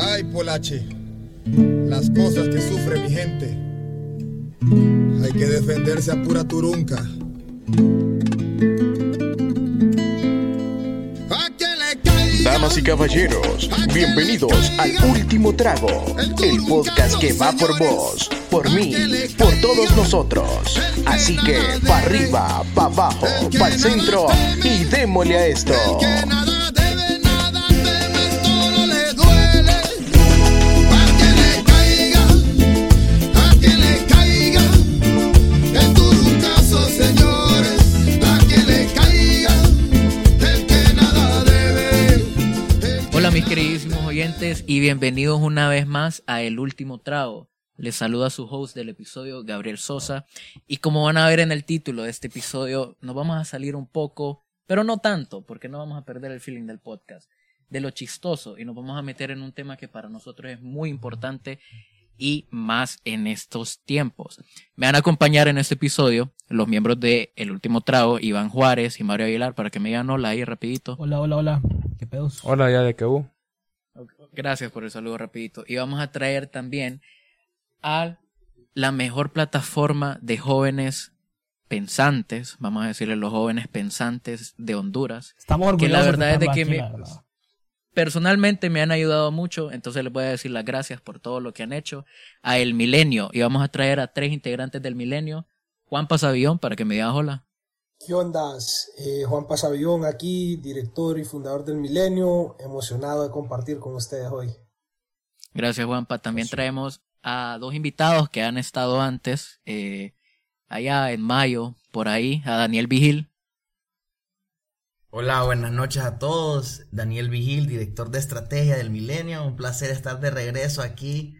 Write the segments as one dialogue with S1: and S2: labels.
S1: Ay, Polache, las cosas que sufre mi gente. Hay que defenderse a pura turunca.
S2: Damas y caballeros, bienvenidos al Último Trago, el podcast que va por vos, por mí, por todos nosotros. Así que, pa' arriba, pa' abajo, pa' el centro y démosle a esto.
S3: Y bienvenidos una vez más a El Último Trago. Les saluda su host del episodio, Gabriel Sosa. Y como van a ver en el título de este episodio, nos vamos a salir un poco, pero no tanto, porque no vamos a perder el feeling del podcast, de lo chistoso y nos vamos a meter en un tema que para nosotros es muy importante y más en estos tiempos. Me van a acompañar en este episodio los miembros de El Último Trago, Iván Juárez y Mario Aguilar, para que me digan hola ahí rapidito.
S4: Hola, hola, hola. ¿Qué pedos?
S5: Hola, ya de que hubo.
S3: Gracias por el saludo rapidito. Y vamos a traer también a la mejor plataforma de jóvenes pensantes, vamos a decirle los jóvenes pensantes de Honduras.
S4: Estamos
S3: Que la
S4: orgullosos
S3: verdad es de que me-. Personalmente me han ayudado mucho, entonces les voy a decir las gracias por todo lo que han hecho. A El Milenio, y vamos a traer a tres integrantes del Milenio. Juan Pasavillón, para que me digas hola.
S6: ¿Qué ondas? Eh, Juan Pasavillón aquí, director y fundador del Milenio, emocionado de compartir con ustedes hoy.
S3: Gracias, Juanpa. También traemos a dos invitados que han estado antes, eh, allá en mayo, por ahí, a Daniel Vigil.
S7: Hola, buenas noches a todos. Daniel Vigil, director de estrategia del Milenio. Un placer estar de regreso aquí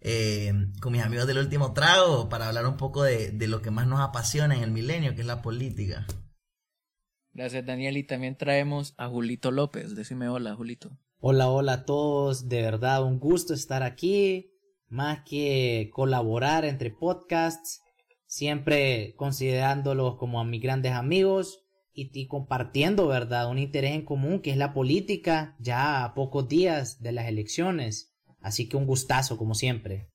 S7: eh, con mis amigos del último trago para hablar un poco de, de lo que más nos apasiona en el Milenio, que es la política.
S3: Gracias, Daniel. Y también traemos a Julito López. Decime hola, Julito.
S8: Hola, hola a todos. De verdad, un gusto estar aquí. Más que colaborar entre podcasts, siempre considerándolos como a mis grandes amigos y, y compartiendo, ¿verdad? Un interés en común que es la política ya a pocos días de las elecciones. Así que un gustazo, como siempre.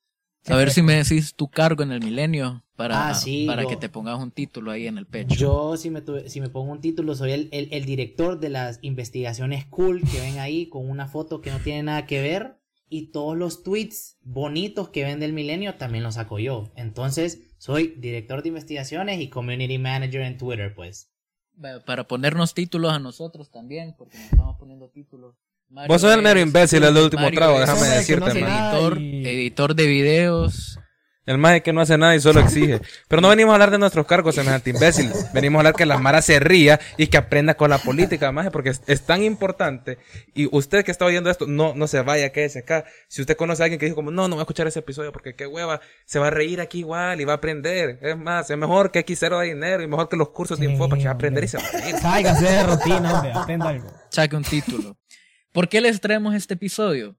S3: A ver si me decís tu cargo en el Milenio para,
S8: Ah, sí,
S3: para
S8: yo-
S3: que te pongas un título ahí en el pecho.
S8: Yo, si me, tuve- si me pongo un título, soy el, el, el director de las investigaciones cool que ven ahí con una foto que no tiene nada que ver. Y todos los tweets bonitos que ven del milenio también los saco yo. Entonces, soy director de investigaciones y community manager en Twitter, pues.
S3: Para ponernos títulos a nosotros también, porque nos estamos poniendo títulos. Mario
S5: Vos sos el mero
S3: es-
S5: imbécil, el último
S3: Mario
S5: trago,
S3: es
S5: déjame decirte,
S4: no
S5: man.
S3: Editor, editor de videos.
S5: El más que no hace nada y solo exige. Pero no venimos a hablar de nuestros cargos, semejante imbécil. Venimos a hablar que la Mara se ría y que aprenda con la política, más porque es, es tan importante. Y usted que está oyendo esto, no, no se vaya, quédese acá. Si usted conoce a alguien que dijo como, no, no voy a escuchar ese episodio porque qué hueva, se va a reír aquí igual y va a aprender. Es más, es mejor que X0 de dinero y mejor que los cursos de
S4: Sí,
S5: info para que va a aprender y se va a reír.
S4: Cáigase de rutina, hombre. Aprenda algo.
S3: saque un título. ¿Por qué les traemos este episodio?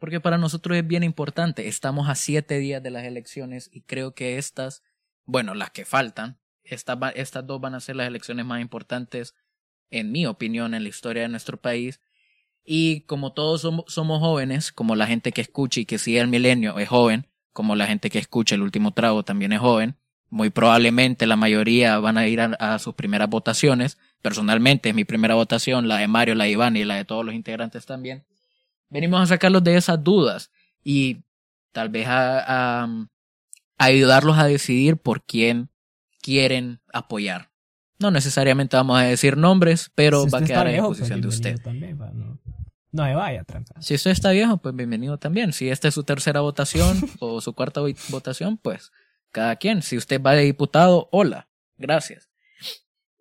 S3: Porque para nosotros es bien importante. Estamos a siete días de las elecciones y creo que estas, bueno, las que faltan, estas, dos van a ser las elecciones más importantes, en mi opinión, en la historia de nuestro país. Y como todos somos, somos jóvenes, como la gente que escucha y que sigue el milenio es joven, como la gente que escucha el último trago también es joven, muy probablemente la mayoría van a ir a, a sus primeras votaciones. Personalmente es mi primera votación, la de Mario, la de Iván y la de todos los integrantes también. Venimos a sacarlos de esas dudas y tal vez a, ayudarlos a decidir por quién quieren apoyar. No necesariamente vamos a decir nombres, pero
S4: Si
S3: va a quedar en
S4: viejo, pues,
S3: posición de usted.
S4: También, va, no, vaya, trampa.
S3: Si usted está viejo, pues bienvenido también. Si esta es su tercera votación o su cuarta vo- votación, pues cada quien. Si usted va de diputado, hola, gracias.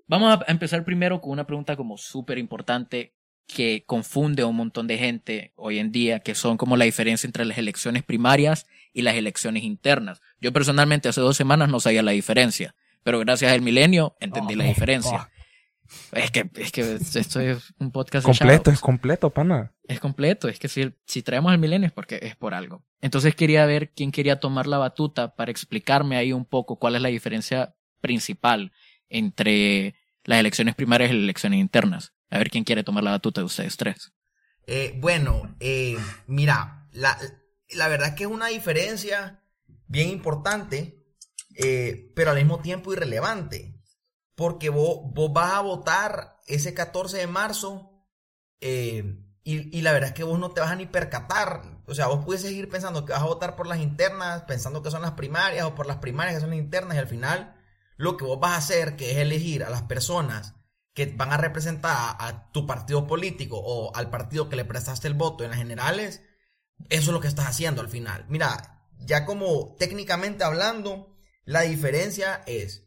S3: Vamos a empezar primero con una pregunta como súper importante que confunde a un montón de gente hoy en día, que son como la diferencia entre las elecciones primarias y las elecciones internas. Yo personalmente hace dos semanas no sabía la diferencia, pero gracias al milenio entendí
S4: Oh,
S3: la
S4: oh,
S3: diferencia. Es que, es que esto es un podcast
S5: Completo, es completo, pana.
S3: Es completo, es que si, si traemos al milenio es porque es por algo. Entonces quería ver quién quería tomar la batuta para explicarme ahí un poco cuál es la diferencia principal entre las elecciones primarias y las elecciones internas. A ver quién quiere tomar la batuta de ustedes tres.
S7: Eh, bueno, eh, mira, la, la verdad es que es una diferencia bien importante, eh, pero al mismo tiempo irrelevante. Porque vos, vos vas a votar ese 14 de marzo eh, y, y la verdad es que vos no te vas a ni percatar. O sea, vos puedes seguir pensando que vas a votar por las internas, pensando que son las primarias o por las primarias que son las internas y al final lo que vos vas a hacer, que es elegir a las personas que van a representar a, a tu partido político o al partido que le prestaste el voto en las generales, eso es lo que estás haciendo al final. Mira, ya como técnicamente hablando, la diferencia es,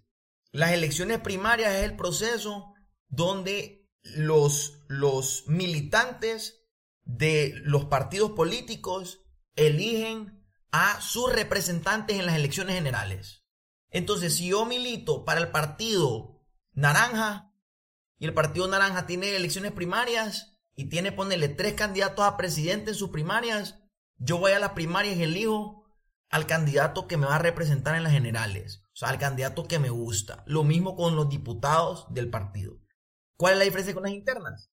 S7: las elecciones primarias es el proceso donde los, los militantes de los partidos políticos eligen a sus representantes en las elecciones generales. Entonces, si yo milito para el partido naranja y el partido naranja tiene elecciones primarias y tiene, ponerle tres candidatos a presidente en sus primarias, yo voy a las primarias y elijo al candidato que me va a representar en las generales, o sea, al candidato que me gusta. Lo mismo con los diputados del partido. ¿Cuál es la diferencia con las internas?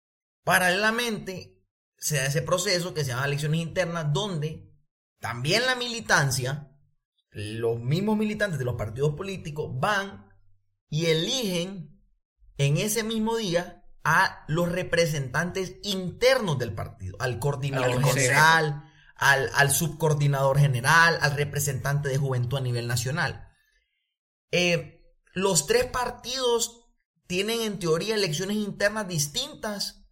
S7: Paralelamente, se da ese proceso que se llama elecciones internas, donde también la militancia, los mismos militantes de los partidos políticos van y eligen en ese mismo día a los representantes internos del partido, al coordinador
S3: consejo.
S7: Al, al subcoordinador general, al representante de juventud a nivel nacional. Eh, los tres partidos tienen en teoría elecciones internas distintas,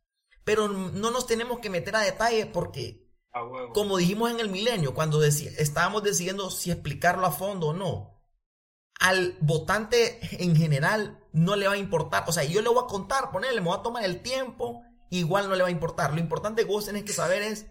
S7: pero no nos tenemos que meter a detalle porque, como dijimos en el milenio, cuando estábamos decidiendo si explicarlo a fondo o no, al votante en general no le va a importar. O sea, yo le voy a contar, ponerle, me voy a tomar el tiempo, igual no le va a importar. Lo importante que vos tenés que saber es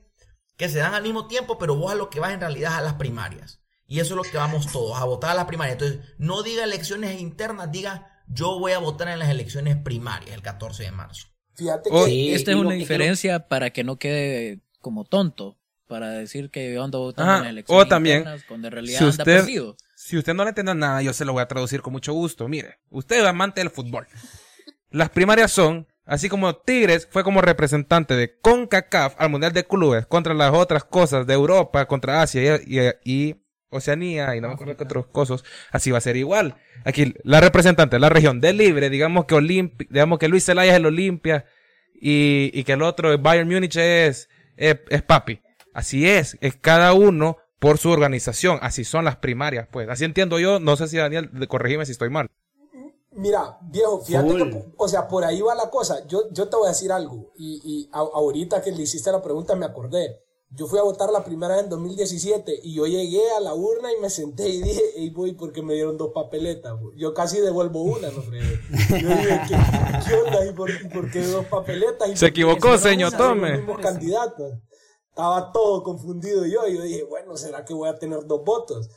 S7: que se dan al mismo tiempo, pero vos a lo que vas en realidad es a las primarias. Y eso es lo que vamos todos, a votar a las primarias. Entonces, no diga elecciones internas, diga yo voy a votar en las elecciones primarias el 14 de marzo.
S6: Fíjate
S5: Oh,
S6: que
S8: Sí,
S3: Esta es una
S8: que-
S3: diferencia para que no quede como tonto, para decir que yo ando votando
S5: Ajá,
S3: en las elecciones
S5: o también,
S3: internas, cuando en realidad
S5: si
S3: anda
S5: usted-
S3: perdido.
S5: Si usted no le entiende nada, yo se lo voy a traducir con mucho gusto. Mire, usted es amante del fútbol. Las primarias son, así como Tigres fue como representante de CONCACAF al Mundial de Clubes contra las otras cosas de Europa, contra Asia y, Oceanía y no me acuerdo qué otras cosas, así va a ser igual. Aquí la representante de la región de Libre, digamos que Olimpi, digamos que Luis Zelaya es el Olimpia y, y que el otro, Bayern Múnich es, es, es Papi. Así es, es cada uno por su organización, así son las primarias, pues. Así entiendo yo, no sé si Daniel, corregime si estoy mal.
S6: Mira, viejo, fíjate que, o sea, por ahí va la cosa. Yo, yo te voy a decir algo. Y, y a- ahorita que le hiciste la pregunta me acordé. Yo fui a votar la primera vez en 2017 y yo llegué a la urna y me senté y dije, hey, voy porque me dieron dos papeletas. Yo casi devuelvo una, no creo. Yo dije, ¿qué, qué onda? ¿Y por, y por qué dos papeletas? ¿Y
S5: Se equivocó, señor,
S6: los
S5: tome.
S6: candidatos? Estaba todo confundido yo. Y yo dije, bueno, ¿será que voy a tener dos votos?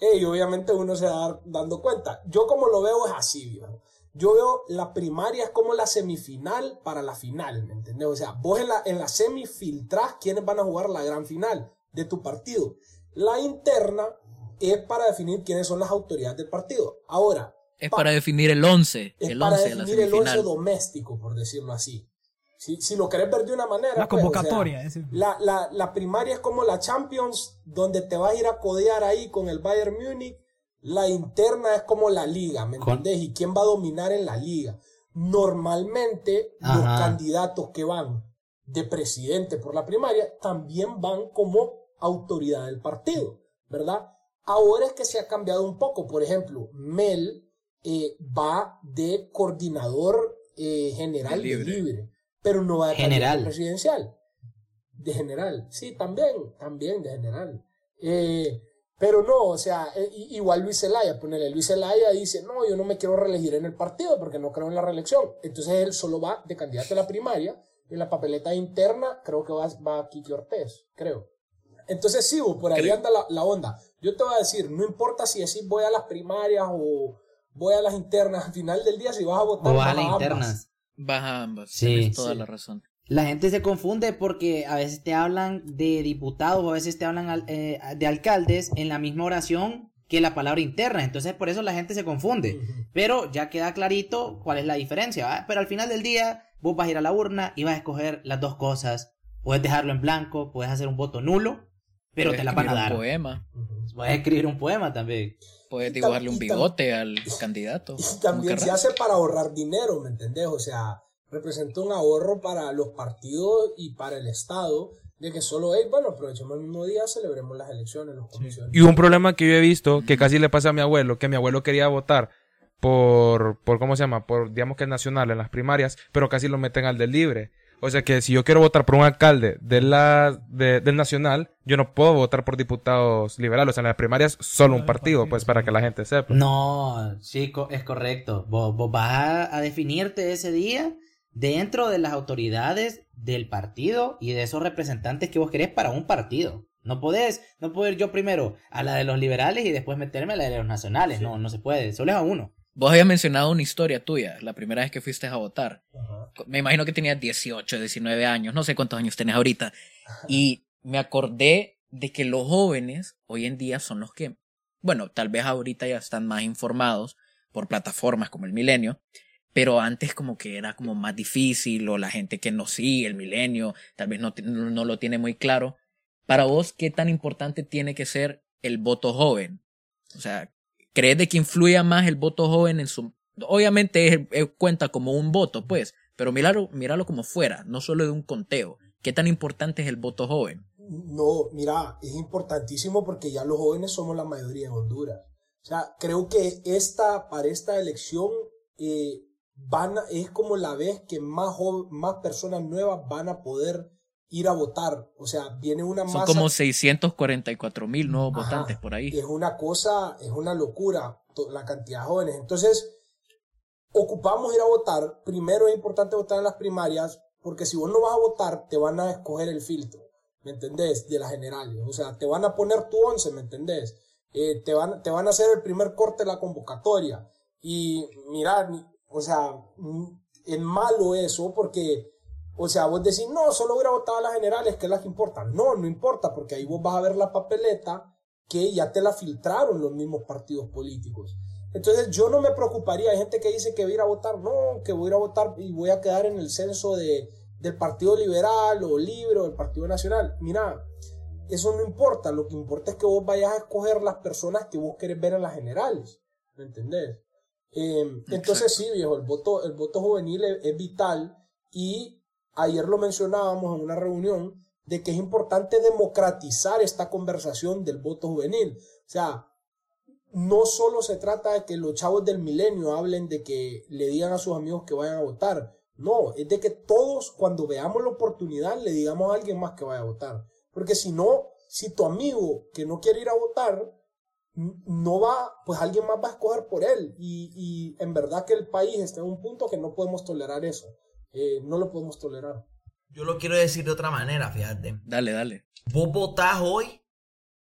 S6: Y obviamente uno se va dando cuenta. Yo como lo veo es así, viejo. Yo veo la primaria es como la semifinal para la final, ¿me entendés? O sea, vos en la, en la semi filtrás quiénes van a jugar la gran final de tu partido. La interna es para definir quiénes son las autoridades del partido. Ahora,
S3: Es
S6: pa-
S3: para definir el 11,
S6: es
S3: el
S6: para
S3: 11 de la
S6: definir el once
S3: semifinal.
S6: doméstico, por decirlo así. Si, si lo querés ver de una manera.
S4: La
S6: pues, o sea,
S4: convocatoria,
S6: la, la, la primaria es como la Champions, donde te vas a ir a codear ahí con el Bayern Múnich. La interna es como la liga, ¿me entendés? ¿Y quién va a dominar en la liga? Normalmente, los candidatos que van de presidente por la primaria también van como autoridad del partido, ¿verdad? Ahora es que se ha cambiado un poco. Por ejemplo, Mel eh, va de coordinador eh, general
S3: De
S6: de
S3: libre.
S6: libre. Pero no va de
S8: General.
S6: presidencial. De general, sí, también, también de general. Eh, pero no, o sea, eh, igual Luis Zelaya, ponele, Luis Zelaya dice, no, yo no me quiero reelegir en el partido porque no creo en la reelección. Entonces él solo va de candidato a la primaria, y en la papeleta interna creo que va, va Kiki Ortiz, creo. Entonces sí, por ahí
S3: Creo.
S6: anda la, la onda. Yo te voy a decir, no importa si decís voy a las primarias o voy a las internas, al final del día si vas a votar
S8: O
S6: vas
S8: a
S6: a
S8: las
S6: ambas.
S8: internas.
S3: Baja ambas.
S8: Sí.
S3: tienes toda
S6: Sí.
S3: la razón.
S8: La gente se confunde porque a veces te hablan de diputados o a veces te hablan al- eh, de alcaldes en la misma oración que la palabra interna. Entonces por eso la gente se confunde. Pero ya queda clarito cuál es la diferencia. ¿va? Pero al final del día vos vas a ir a la urna y vas a escoger las dos cosas. Puedes dejarlo en blanco, puedes hacer un voto nulo Pero
S3: Puedes
S8: te la van a dar.
S3: Un poema.
S8: Puedes escribir un poema también.
S3: Puedes dibujarle un bigote al candidato.
S6: Y también se hace para ahorrar dinero, ¿me entendés? O sea, representa un ahorro para los partidos y para el Estado, de que solo, hey, bueno, aprovechemos el mismo día, celebremos las elecciones, las comisiones.
S5: Y un problema que yo he visto, que casi le pasa a mi abuelo, que mi abuelo quería votar por, por ¿cómo se llama? Por, digamos que es nacional en las primarias, pero casi lo meten al del libre. O sea que si yo quiero votar por un alcalde de la, de- del nacional, yo no puedo votar por diputados liberales. O sea, en las primarias solo un partido, pues para que la gente sepa.
S8: No, sí, co- es correcto. Vos, vos vas a, a definirte ese día dentro de las autoridades del partido y de esos representantes que vos querés para un partido. No podés, no puedo ir yo primero a la de los liberales y después meterme a la de los nacionales. No, no se puede. Solo es a uno.
S3: Vos habías mencionado una historia tuya, la primera vez que fuiste a votar.
S6: Ajá.
S3: Me imagino que tenías 18, 19 años, no sé cuántos años tenés ahorita. Y me acordé de que los jóvenes hoy en día son los que, bueno, tal vez ahorita ya están más informados por plataformas como el Milenio, pero antes como que era como más difícil o la gente que no sigue el Milenio tal vez no no lo tiene muy claro. Para vos, ¿qué tan importante tiene que ser el voto joven? O sea, ¿crees de que influya más el voto joven en su... Obviamente cuenta como un voto, pues, pero míralo, míralo como fuera, no solo de un conteo. ¿Qué tan importante es el voto joven?
S6: No, mira, es importantísimo porque ya los jóvenes somos la mayoría en Honduras. O sea, creo que esta, para esta elección, eh, van a- es como la vez que más, más personas nuevas van a poder ir a votar. O sea, viene una
S3: Son
S6: masa.
S3: como 644 mil nuevos
S6: Ajá.
S3: votantes por ahí.
S6: Es una cosa, es una locura la cantidad de jóvenes. Entonces, ocupamos ir a votar. Primero es importante votar en las primarias, porque si vos no vas a votar, te van a escoger el filtro, ¿me entendés? De las generales. O sea, te van a poner tu once, ¿me entendés? Eh, te, van, te van a hacer el primer corte de la convocatoria. Y mira, ni- o sea, es malo eso, porque o sea, vos decís, no, solo hubiera votado a las generales, que es la que importa. No, no importa, porque ahí vos vas a ver la papeleta que ya te la filtraron los mismos partidos políticos. Entonces yo no me preocuparía, hay gente que dice que voy a ir a votar, no, que voy a ir a votar y voy a quedar en el censo de, del Partido Liberal o Libre o del Partido Nacional. Mira, eso no importa, lo que importa es que vos vayas a escoger las personas que vos querés ver en las generales, ¿me entendés? Eh, entonces sí, viejo, el voto, el voto juvenil es, es vital y ayer lo mencionábamos en una reunión de que es importante democratizar esta conversación del voto juvenil. O sea, no solo se trata de que los chavos del milenio hablen de que le digan a sus amigos que vayan a votar. No, es de que todos cuando veamos la oportunidad le digamos a alguien más que vaya a votar. Porque si no, si tu amigo que no quiere ir a votar, no va, pues alguien más va a escoger por él. Y, y en verdad que el país está en un punto que no podemos tolerar eso. Eh, no lo podemos tolerar.
S7: Yo lo quiero decir de otra manera, fíjate.
S3: Dale, dale.
S7: Vos votás hoy,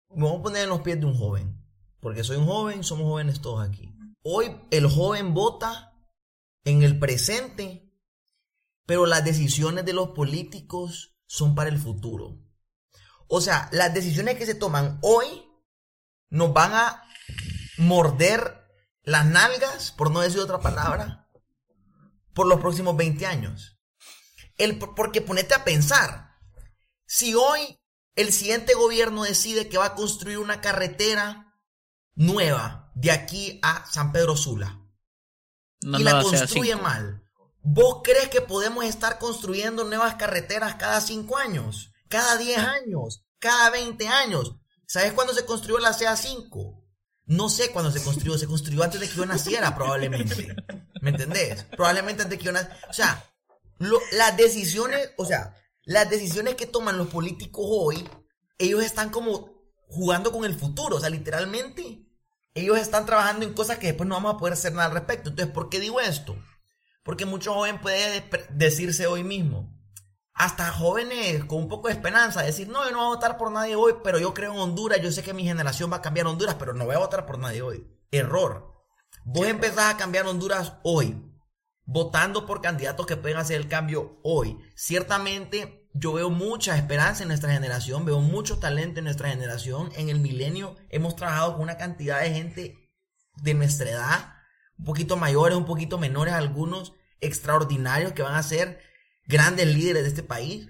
S7: me voy a poner en los pies de un joven. Porque soy un joven, somos jóvenes todos aquí. Hoy el joven vota en el presente, pero las decisiones de los políticos son para el futuro. O sea, las decisiones que se toman hoy nos van a morder las nalgas, por no decir otra palabra, por los próximos 20 años. El, porque ponete a pensar, si hoy el siguiente gobierno decide que va a construir una carretera nueva de aquí a San Pedro Sula
S3: No
S7: y la construye mal, ¿vos crees que podemos estar construyendo nuevas carreteras cada 5 años, cada 10 años, cada 20 años? ¿Sabes cuándo se construyó la CA5? No sé cuándo se construyó, se construyó antes de que yo naciera probablemente. ¿Me entendés? Probablemente antes de que yo naciera. O sea, lo- las decisiones, o sea, las decisiones que toman los políticos hoy, ellos están como jugando con el futuro, o sea, literalmente, ellos están trabajando en cosas que después no vamos a poder hacer nada al respecto. Entonces, ¿por qué digo esto? Porque mucho joven puede decirse hoy mismo, hasta jóvenes con un poco de esperanza, decir, no, yo no voy a votar por nadie hoy, pero yo creo en Honduras, yo sé que mi generación va a cambiar Honduras, pero no voy a votar por nadie hoy. Error. Vos empezás a cambiar Honduras hoy, votando por candidatos que pueden hacer el cambio hoy. Ciertamente, yo veo mucha esperanza en nuestra generación, veo mucho talento en nuestra generación. En el milenio hemos trabajado con una cantidad de gente de nuestra edad, un poquito mayores, un poquito menores algunos, extraordinarios que van a ser grandes líderes de este país.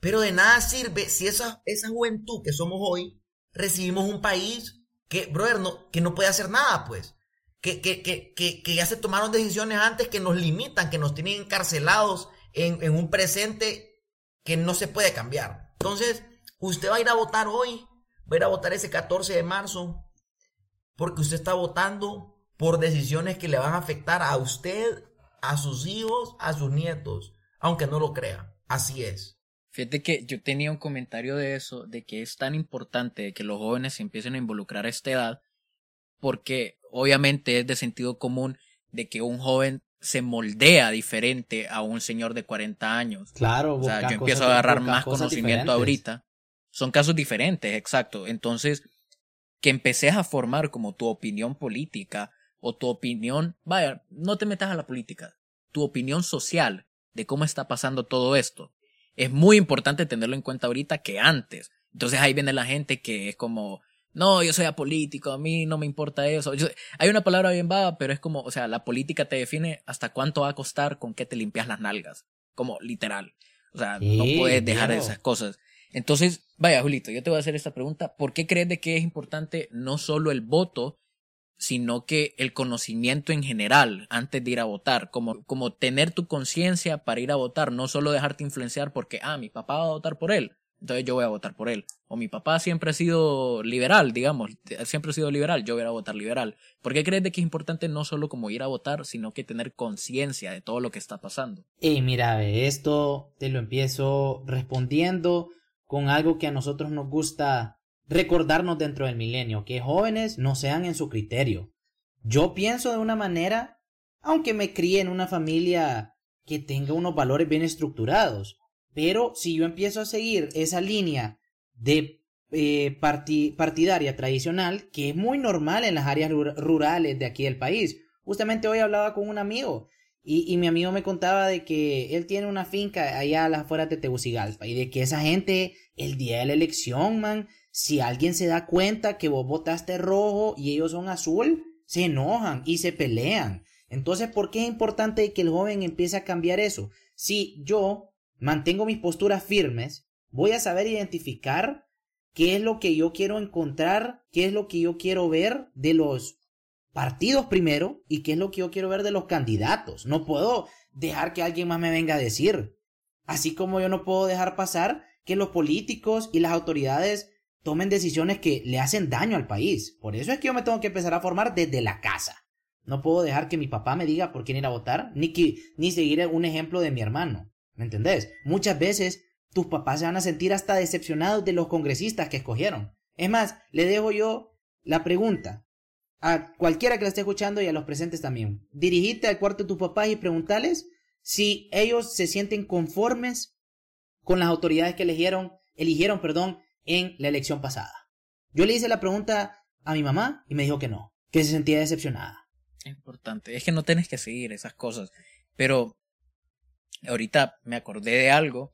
S7: Pero de nada sirve si esa, esa juventud que somos hoy recibimos un país que, brother, no, que no puede hacer nada, pues. Que, que, que, que, ya se tomaron decisiones antes que nos limitan, que nos tienen encarcelados en, en un presente que no se puede cambiar. Entonces, usted va a ir a votar hoy, va a ir a votar ese 14 de marzo, porque usted está votando por decisiones que le van a afectar a usted, a sus hijos, a sus nietos, aunque no lo crea. Así es.
S3: Fíjate que yo tenía un comentario de eso, de que es tan importante que los jóvenes se empiecen a involucrar a esta edad, porque obviamente es de sentido común de que un joven se moldea diferente a un señor de 40 años.
S8: Claro,
S3: O sea, yo empiezo a agarrar más conocimiento
S8: diferentes.
S3: ahorita. Son casos diferentes, exacto. Entonces, que empeces a formar como tu opinión política o tu opinión, vaya, no te metas a la política, tu opinión social de cómo está pasando todo esto. Es muy importante tenerlo en cuenta ahorita que antes. Entonces ahí viene la gente que es como, no, yo soy apolítico, a mí no me importa eso. Yo- hay una palabra bien vaga, pero es como, o sea, la política te define hasta cuánto va a costar con que te limpias las nalgas. Como literal. O sea, no puedes dejar esas cosas. Entonces, vaya, Julito, yo te voy a hacer esta pregunta. ¿Por qué crees de que es importante no solo el voto, sino que el conocimiento en general antes de ir a votar? Como, como tener tu conciencia para ir a votar, no solo dejarte influenciar porque, ah, mi papá va a votar por él, entonces yo voy a votar por él. O mi papá siempre ha sido liberal, digamos, siempre ha sido liberal, yo voy a votar liberal. ¿Por qué crees de que es importante no solo como ir a votar, sino que tener conciencia de todo lo que está pasando?
S8: Y mira, esto te lo empiezo respondiendo con algo que a nosotros nos gusta recordarnos dentro del milenio, que jóvenes no sean en su criterio. Yo pienso de una manera, aunque me crié en una familia que tenga unos valores bien estructurados, pero si yo empiezo a seguir esa línea de eh, parti- partidaria tradicional, que es muy normal en las áreas rur- rurales de aquí del país. Justamente hoy hablaba con un amigo y, y mi amigo me contaba de que él tiene una finca allá a las afueras de Tegucigalpa y de que esa gente, el día de la elección, man, si alguien se da cuenta que vos votaste rojo y ellos son azul, se enojan y se pelean. Entonces, ¿por qué es importante que el joven empiece a cambiar eso? Si yo mantengo mis posturas firmes, voy a saber identificar qué es lo que yo quiero encontrar, qué es lo que yo quiero ver de los partidos primero y qué es lo que yo quiero ver de los candidatos. No puedo dejar que alguien más me venga a decir. Así como yo no puedo dejar pasar que los políticos y las autoridades tomen decisiones que le hacen daño al país. Por eso es que yo me tengo que empezar a formar desde la casa. No puedo dejar que mi papá me diga por quién ir a votar, ni, que, ni seguir un ejemplo de mi hermano. ¿Me entendés? Muchas veces tus papás se van a sentir hasta decepcionados de los congresistas que escogieron. Es más, le dejo yo la pregunta a cualquiera que la esté escuchando y a los presentes también. Dirigite al cuarto de tus papás y preguntarles si ellos se sienten conformes con las autoridades que eligieron, eligieron, perdón, en la elección pasada. Yo le hice la pregunta a mi mamá y me dijo que no, que se sentía decepcionada.
S3: Importante. Es que no tienes que seguir esas cosas. Pero ahorita me acordé de algo.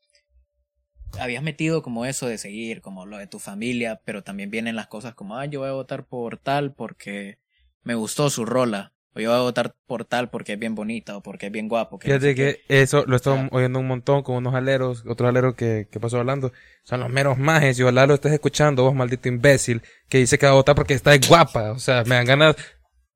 S3: Habías metido como eso de seguir, como lo de tu familia, pero también vienen las cosas como, ah, yo voy a votar por tal porque me gustó su rola. O yo voy a votar por tal porque es bien bonita o porque es bien guapo. que no
S5: Fíjate
S3: sé qué".
S5: que eso lo estoy oyendo un montón con unos aleros, otros aleros que, que pasó hablando. Son los meros majes. Y ojalá lo estés escuchando, vos maldito imbécil, que dice que va a votar porque está guapa. O sea, me dan ganas.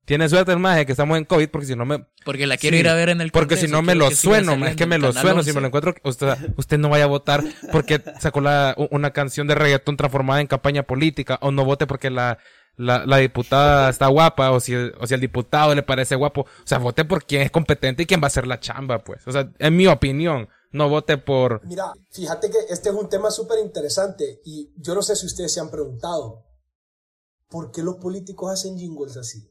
S5: Tiene suerte el maje que estamos en COVID porque si no me,
S3: Porque la quiero
S5: Sí,
S3: ir a ver en el
S5: porque si no me lo sueno, es que me lo sueno, si
S3: 11.
S5: me lo encuentro, usted, usted no vaya a votar porque sacó la, una canción de reggaetón transformada en campaña política, o no vote porque la, la, la diputada está guapa, o si, o si al diputado le parece guapo, o sea, vote por quien es competente y quien va a hacer la chamba, pues, o sea, en mi opinión, no vote por,
S6: Mira, fíjate que este es un tema súper interesante y yo no sé si ustedes se han preguntado, ¿por qué los políticos hacen jingles así?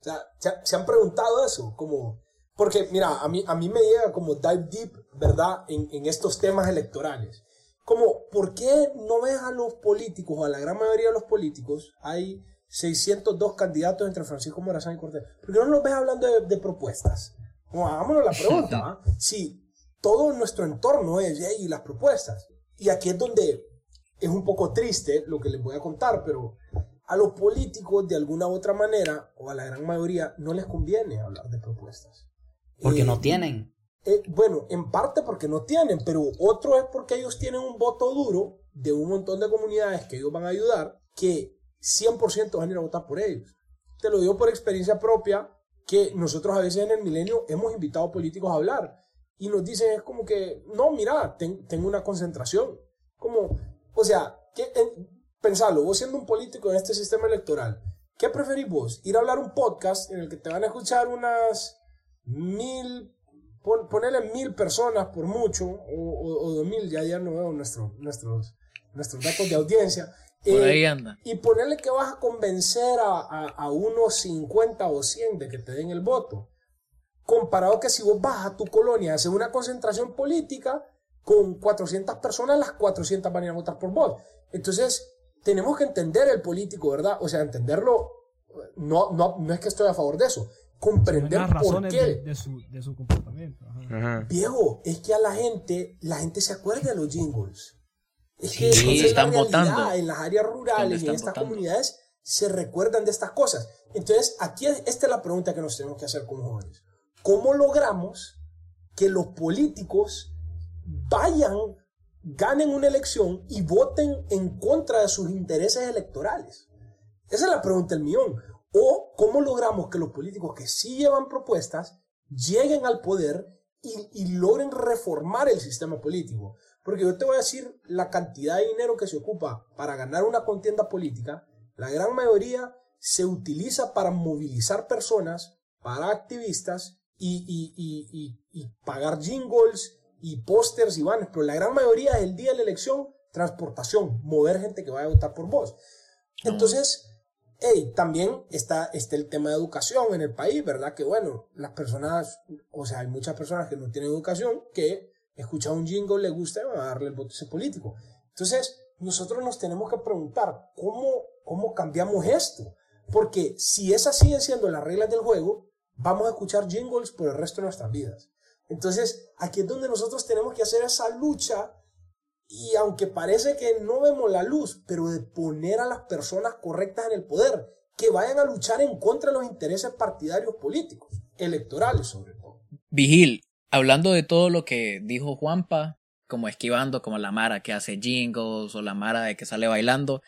S6: O sea, ¿se, se han preguntado eso? Como, porque mira, a mí, a mí me llega como dive deep, ¿verdad? En, en estos temas electorales. Como, ¿por qué no ves a los políticos, o a la gran mayoría de los políticos, hay 602 candidatos entre Francisco Morazán y Cortés? ¿Por qué no los ves hablando de, de propuestas? Como, hagámonos la pregunta, ¿ah? Si todo nuestro entorno es, y las propuestas. Y aquí es donde es un poco triste lo que les voy a contar, pero a los políticos de alguna u otra manera, o a la gran mayoría, no les conviene hablar de propuestas.
S8: Porque
S6: Eh,
S8: no tienen.
S6: Eh, bueno, en parte porque no tienen, pero otro es porque ellos tienen un voto duro de un montón de comunidades que ellos van a ayudar, que 100% van a ir a votar por ellos. Te lo digo por experiencia propia, que nosotros a veces en el milenio hemos invitado políticos a hablar y nos dicen es como que, no, mira, ten- tengo una concentración. Como, o sea, que, en- pensalo, vos siendo un político en este sistema electoral, ¿qué preferís vos? Ir a hablar un podcast en el que te van a escuchar unas mil, pon- ponerle mil personas por mucho, o, dos mil, ya, ya no veo nuestro, nuestros, nuestros datos de audiencia.
S3: Por
S6: Eh,
S3: ahí anda.
S6: y ponerle que vas a convencer a, a, a unos 50 o 100 de que te den el voto. Comparado que si vos vas a tu colonia a hacer una concentración política con 400 personas, las 400 van a ir a votar por vos. Entonces, tenemos que entender el político, ¿verdad? O sea, entenderlo, no, no, no es que estoy a favor de eso, comprender
S4: las
S6: por qué.
S4: de, de su, de su comportamiento. ajá.
S5: Ajá.
S6: Viejo, es que a la gente, la gente se acuerda de los jingles. Es que
S3: Sí,
S6: esa es
S3: están
S6: la realidad.
S3: votando.
S6: En las áreas
S3: ¿Dónde
S6: rurales y en estas
S3: votando?
S6: comunidades se recuerdan de estas cosas. Entonces, aquí es- esta es la pregunta que nos tenemos que hacer como jóvenes. ¿Cómo logramos que los políticos vayan, ganen una elección y voten en contra de sus intereses electorales? Esa es la pregunta del millón. O cómo logramos que los políticos que sí llevan propuestas lleguen al poder y, y logren reformar el sistema político. Porque yo te voy a decir la cantidad de dinero que se ocupa para ganar una contienda política, la gran mayoría se utiliza para movilizar personas, para activistas y, y- y- y- y pagar jingles y pósters y banners, pero la gran mayoría es el día de la elección, transportación, mover gente que vaya a votar por vos. Entonces, hey, también está, está el tema de educación en el país, ¿verdad? Que bueno, las personas, o sea, hay muchas personas que no tienen educación que escuchan un jingle, le gusta y van a darle el voto a ese político. Entonces, nosotros nos tenemos que preguntar, ¿cómo, cómo cambiamos esto? Porque si esas siguen siendo las reglas del juego, vamos a escuchar jingles por el resto de nuestras vidas. Entonces, aquí es donde nosotros tenemos que hacer esa lucha y aunque parece que no vemos la luz, pero de poner a las personas correctas en el poder, que vayan a luchar en contra de los intereses partidarios políticos, electorales sobre todo.
S3: Vigil, hablando de todo lo que dijo Juanpa, como esquivando como la Mara que hace jingles o la Mara de que sale bailando,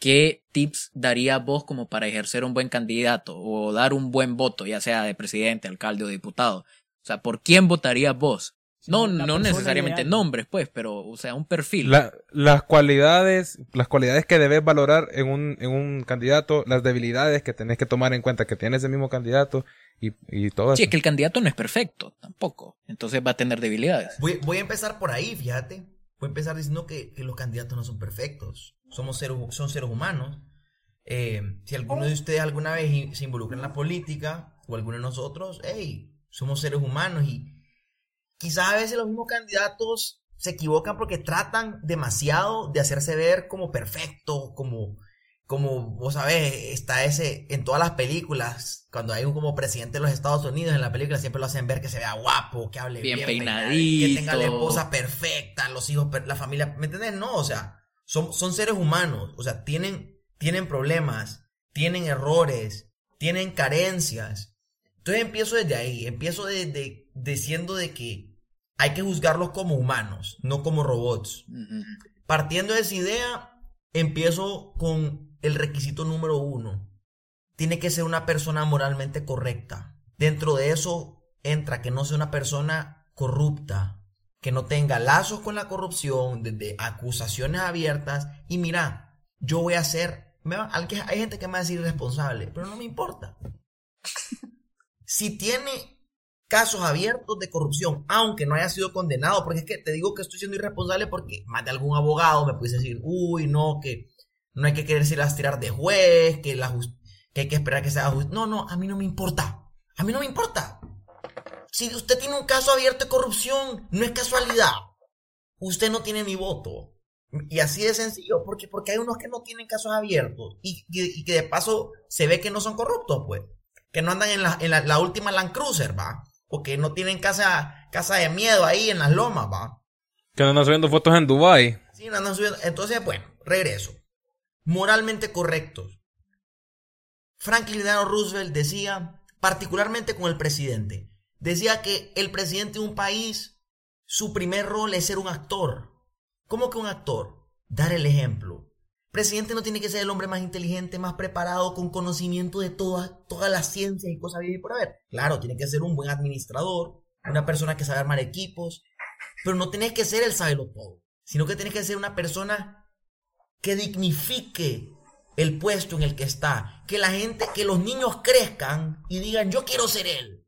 S3: ¿qué tips daría vos como para ejercer un buen candidato o dar un buen voto, ya sea de presidente, alcalde o diputado? O sea, ¿por quién votarías vos? No, no necesariamente
S4: ideal.
S3: nombres, pues, pero, o sea, un perfil.
S5: La- las cualidades, las cualidades que debes valorar en un, en un candidato, las debilidades que tenés que tomar en cuenta que tiene ese mismo candidato y, y todo
S3: Sí,
S5: eso.
S3: es que el candidato no es perfecto, tampoco. Entonces va a tener debilidades.
S7: Voy, voy a empezar por ahí, fíjate. Voy a empezar diciendo que, que los candidatos no son perfectos. Somos seres, son seres humanos. Eh, si alguno de ustedes alguna vez se involucra en la política, o alguno de nosotros, hey, somos seres humanos y quizás a veces los mismos candidatos se equivocan porque tratan demasiado de hacerse ver como perfectos, como, como vos sabés, está ese, en todas las películas, cuando hay un como presidente de los Estados Unidos en la película, siempre lo hacen ver que se vea guapo, que hable
S3: Bien
S7: bien,
S3: peinadito.
S7: que tenga la esposa perfecta, los hijos, la familia, ¿me entiendes? No, o sea, son, son seres humanos, o sea, tienen, tienen problemas, tienen errores, tienen carencias. Entonces empiezo desde ahí, empiezo desde diciendo de que hay que juzgarlos como humanos, no como robots.
S3: Ujú.
S7: Partiendo de esa idea, empiezo con el requisito número uno. Tiene que ser una persona moralmente correcta. Dentro de eso entra que no sea una persona corrupta, que no tenga lazos con la corrupción, desde acusaciones abiertas. Y mira, yo voy a ser... va- Hay gente que me va a decir irresponsable, pero no me importa. Si tiene casos abiertos de corrupción, aunque no haya sido condenado, porque es que te digo que estoy siendo irresponsable porque más de algún abogado me puede decir, uy, no, que no hay que quererse las tirar de juez, que, la que hay que esperar que se haga justicia. No, no, a mí no me importa. A mí no me importa. Si usted tiene un caso abierto de corrupción, no es casualidad. Usted no tiene mi voto. Y así de sencillo, porque, porque hay unos que no tienen casos abiertos y que de paso se ve que no son corruptos, pues. Que no andan en la, en la, la última Land Cruiser, va. O que no tienen casa, casa de miedo ahí en las lomas, va.
S5: Que no andan subiendo fotos en Dubai.
S7: Sí, no andan subiendo. Entonces, bueno, regreso. Moralmente correctos. Franklin Delano Roosevelt decía, particularmente con el presidente, decía que el presidente de un país, su primer rol es ser un actor. ¿Cómo que un actor? Dar el ejemplo. Presidente no tiene que ser el hombre más inteligente, más preparado, con conocimiento de todas todas las ciencias y cosas bien por haber. Claro, tiene que ser un buen administrador, una persona que sabe armar equipos, pero no tenés que ser el sabelo todo, sino que tenés que ser una persona que dignifique el puesto en el que está, que la gente, que los niños crezcan y digan, yo quiero ser él.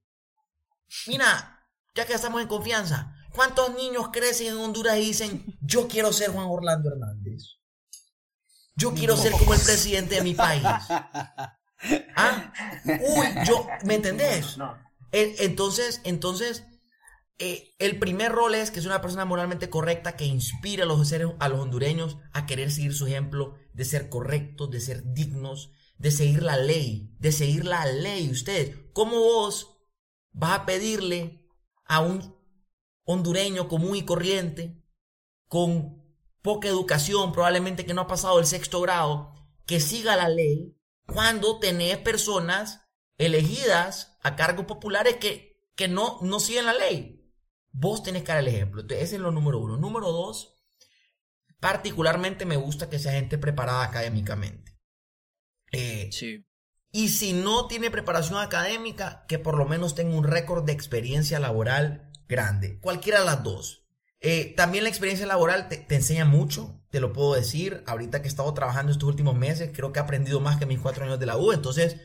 S7: Mira, ya que estamos en confianza, ¿cuántos niños crecen en Honduras y dicen, yo quiero ser Juan Orlando Hernández? Yo quiero ser como el presidente de mi país. ¿Ah? Uy, yo, ¿me entendés? Entonces, entonces, eh, el primer rol es que es una persona moralmente correcta que inspira a los, seres, a los hondureños a querer seguir su ejemplo de ser correctos, de ser dignos, de seguir la ley, de seguir la ley. Ustedes, ¿cómo vos vas a pedirle a un hondureño común y corriente, con poca educación, probablemente que no ha pasado el sexto grado, que siga la ley, cuando tenés personas elegidas a cargos populares que, que no, no siguen la ley? Vos tenés que dar el ejemplo. ese es lo número uno. Número dos, particularmente me gusta que sea gente preparada académicamente. Eh,
S3: Sí.
S7: y si no tiene preparación académica, que por lo menos tenga un récord de experiencia laboral grande. Cualquiera de las dos. Eh, también la experiencia laboral te, enseña mucho, te lo puedo decir. Ahorita que he estado trabajando estos últimos meses, creo que he aprendido más que mis cuatro años de la U. Entonces,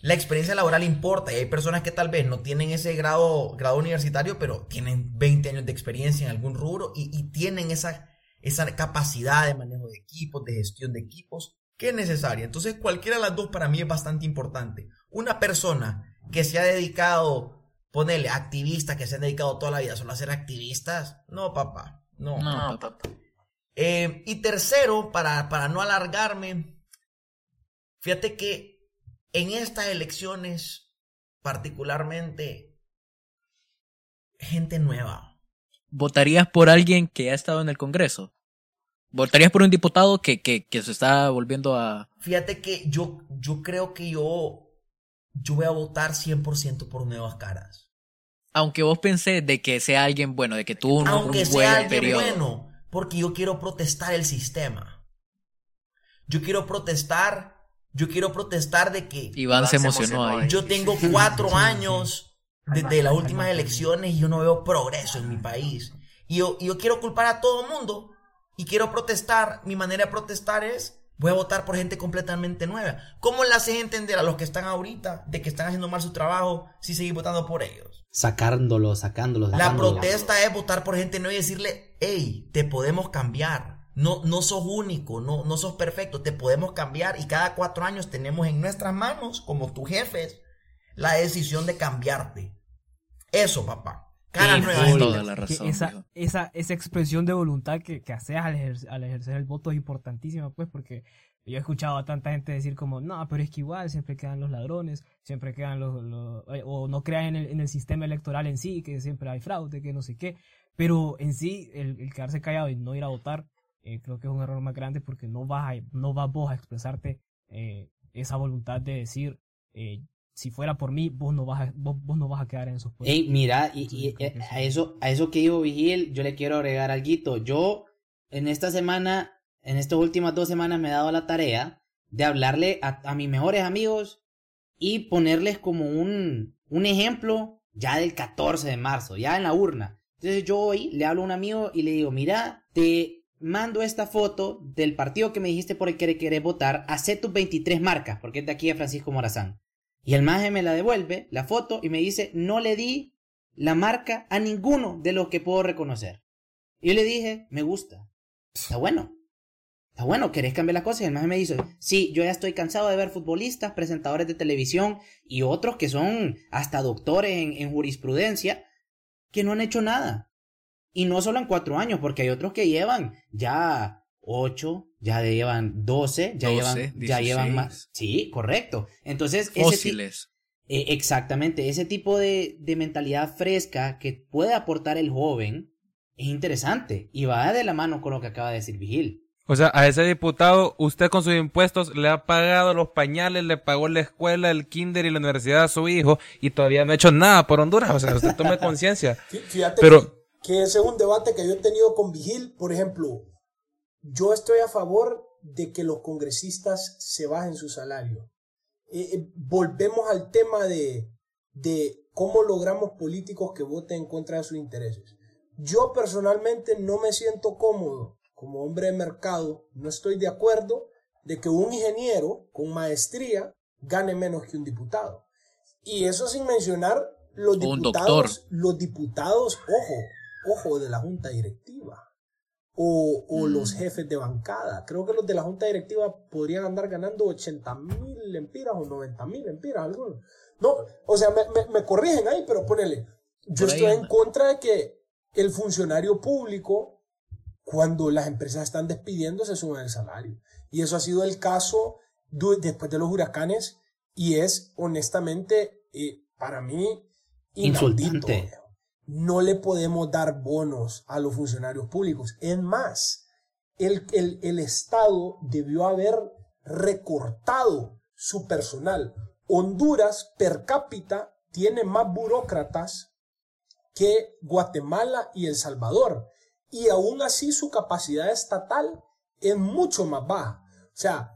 S7: la experiencia laboral importa. Y hay personas que tal vez no tienen ese grado, grado universitario, pero tienen 20 años de experiencia en algún rubro y, y tienen esa, esa capacidad de manejo de equipos, de gestión de equipos, que es necesaria. Entonces, cualquiera de las dos para mí es bastante importante. Una persona que se ha dedicado, ponele, activista, que se han dedicado toda la vida solo a ser activistas, no, papá, no.
S3: No, papá.
S7: Eh, y tercero, para, para no alargarme, fíjate que en estas elecciones, particularmente, gente nueva.
S3: ¿Votarías por alguien que ha estado en el Congreso? ¿Votarías por un diputado que, que, que se está volviendo a...
S7: Fíjate que yo, yo creo que yo, yo voy a votar 100% por nuevas caras.
S3: Aunque vos pensés de que sea alguien bueno, de que tuvo un,
S7: Aunque
S3: un
S7: sea
S3: buen
S7: alguien
S3: periodo.
S7: bueno, porque yo quiero protestar el sistema. Yo quiero protestar, yo quiero protestar de que
S3: Iván se emocionó ahí.
S7: yo tengo cuatro años desde las últimas elecciones y yo no veo progreso en mi país. Y yo, y yo quiero culpar a todo el mundo y quiero protestar. Mi manera de protestar es, voy a votar por gente completamente nueva. ¿Cómo le haces entender a los que están ahorita de que están haciendo mal su trabajo si seguís votando por ellos?
S8: Sacándolo, sacándolo,
S7: La protesta es votar por gente nueva y decirle, hey, te podemos cambiar. No, no sos único, no, no sos perfecto, te podemos cambiar y cada cuatro años tenemos en nuestras manos, como tus jefes, la decisión de cambiarte. Eso, papá. Cara nueva.
S3: toda la razón.
S4: esa, esa, esa expresión de voluntad que, que haces al, ejer- al ejercer el voto es importantísima, pues, porque yo he escuchado a tanta gente decir como, no, pero es que igual siempre quedan los ladrones, siempre quedan los, los- eh, o no crean en el, en el sistema electoral en sí, que siempre hay fraude, que no sé qué, pero en sí, el, el quedarse callado y no ir a votar, eh, creo que es un error más grande porque no vas, a, no vas vos a expresarte eh, esa voluntad de decir, eh, si fuera por mí, vos no vas a, vos, vos no vas a quedar en esos puestos.
S8: Mira, y, y, eso, a eso que dijo Vigil, yo le quiero agregar algo. Yo, en esta semana, en estas últimas dos semanas me he dado la tarea de hablarle a, a mis mejores amigos y ponerles como un, un ejemplo ya del 14 de marzo, ya en la urna. Entonces yo hoy le hablo a un amigo y le digo, mira, te mando esta foto del partido que me dijiste por el que querés votar, hace tus 23 marcas, porque es de aquí de Francisco Morazán. Y el maje me la devuelve, la foto, y me dice, no le di la marca a ninguno de los que puedo reconocer. Y yo le dije, me gusta. Está bueno. Está bueno, ¿querés cambiar las cosas? Y el maje me dice, sí, yo ya estoy cansado de ver futbolistas, presentadores de televisión y otros que son hasta doctores en, en jurisprudencia que no han hecho nada. Y no solo en cuatro años, porque hay otros que llevan ya ocho, ya llevan doce, ya
S3: 12,
S8: llevan, ya llevan
S3: 16.
S8: más. Sí, correcto. Entonces, ese
S3: Fósiles.
S8: eh, exactamente, ese tipo de, de mentalidad fresca que puede aportar el joven es interesante y va de la mano con lo que acaba de decir Vigil.
S5: O sea, a ese diputado, usted con sus impuestos le ha pagado los pañales, le pagó la escuela, el kinder y la universidad a su hijo y todavía no ha hecho nada por Honduras. O sea, usted tome conciencia.
S6: Fíjate
S5: Pero-
S6: que, que ese es un debate que yo he tenido con Vigil. Por ejemplo, yo estoy a favor de que los congresistas se bajen su salario. Eh, eh, volvemos al tema de, de cómo logramos políticos que voten en contra de sus intereses. Yo personalmente no me siento cómodo como hombre de mercado, no estoy de acuerdo de que un ingeniero con maestría gane menos que un diputado. Y eso sin mencionar los diputados, los diputados, ojo, ojo, de la junta directiva. O, o
S3: Mm.
S6: los jefes de bancada. Creo que los de la junta directiva podrían andar ganando 80 mil lempiras o 90 mil lempiras, algunos. No, o sea, me, me- me corrigen ahí, pero ponele. Yo estoy en contra de que el funcionario público, cuando las empresas están despidiendo, se suban el salario. Y eso ha sido el caso después de los huracanes y es honestamente eh, para mí inaudito.
S8: Insultante.
S6: No le podemos dar bonos a los funcionarios públicos. Es más, el, el, el Estado debió haber recortado su personal. Honduras per cápita tiene más burócratas que Guatemala y El Salvador. Y aún así su capacidad estatal es mucho más baja. O sea,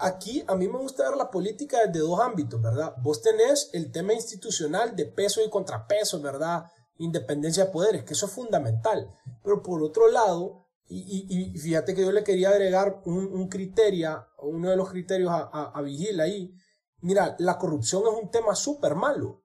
S6: aquí a mí me gusta ver la política desde dos ámbitos, ¿verdad? Vos tenés el tema institucional de peso y contrapeso, ¿verdad? Independencia de poderes, que eso es fundamental. Pero por otro lado, y, y- fíjate que yo le quería agregar un, un criterio, uno de los criterios a, a, a Vigil ahí. Mira, la corrupción es un tema súper malo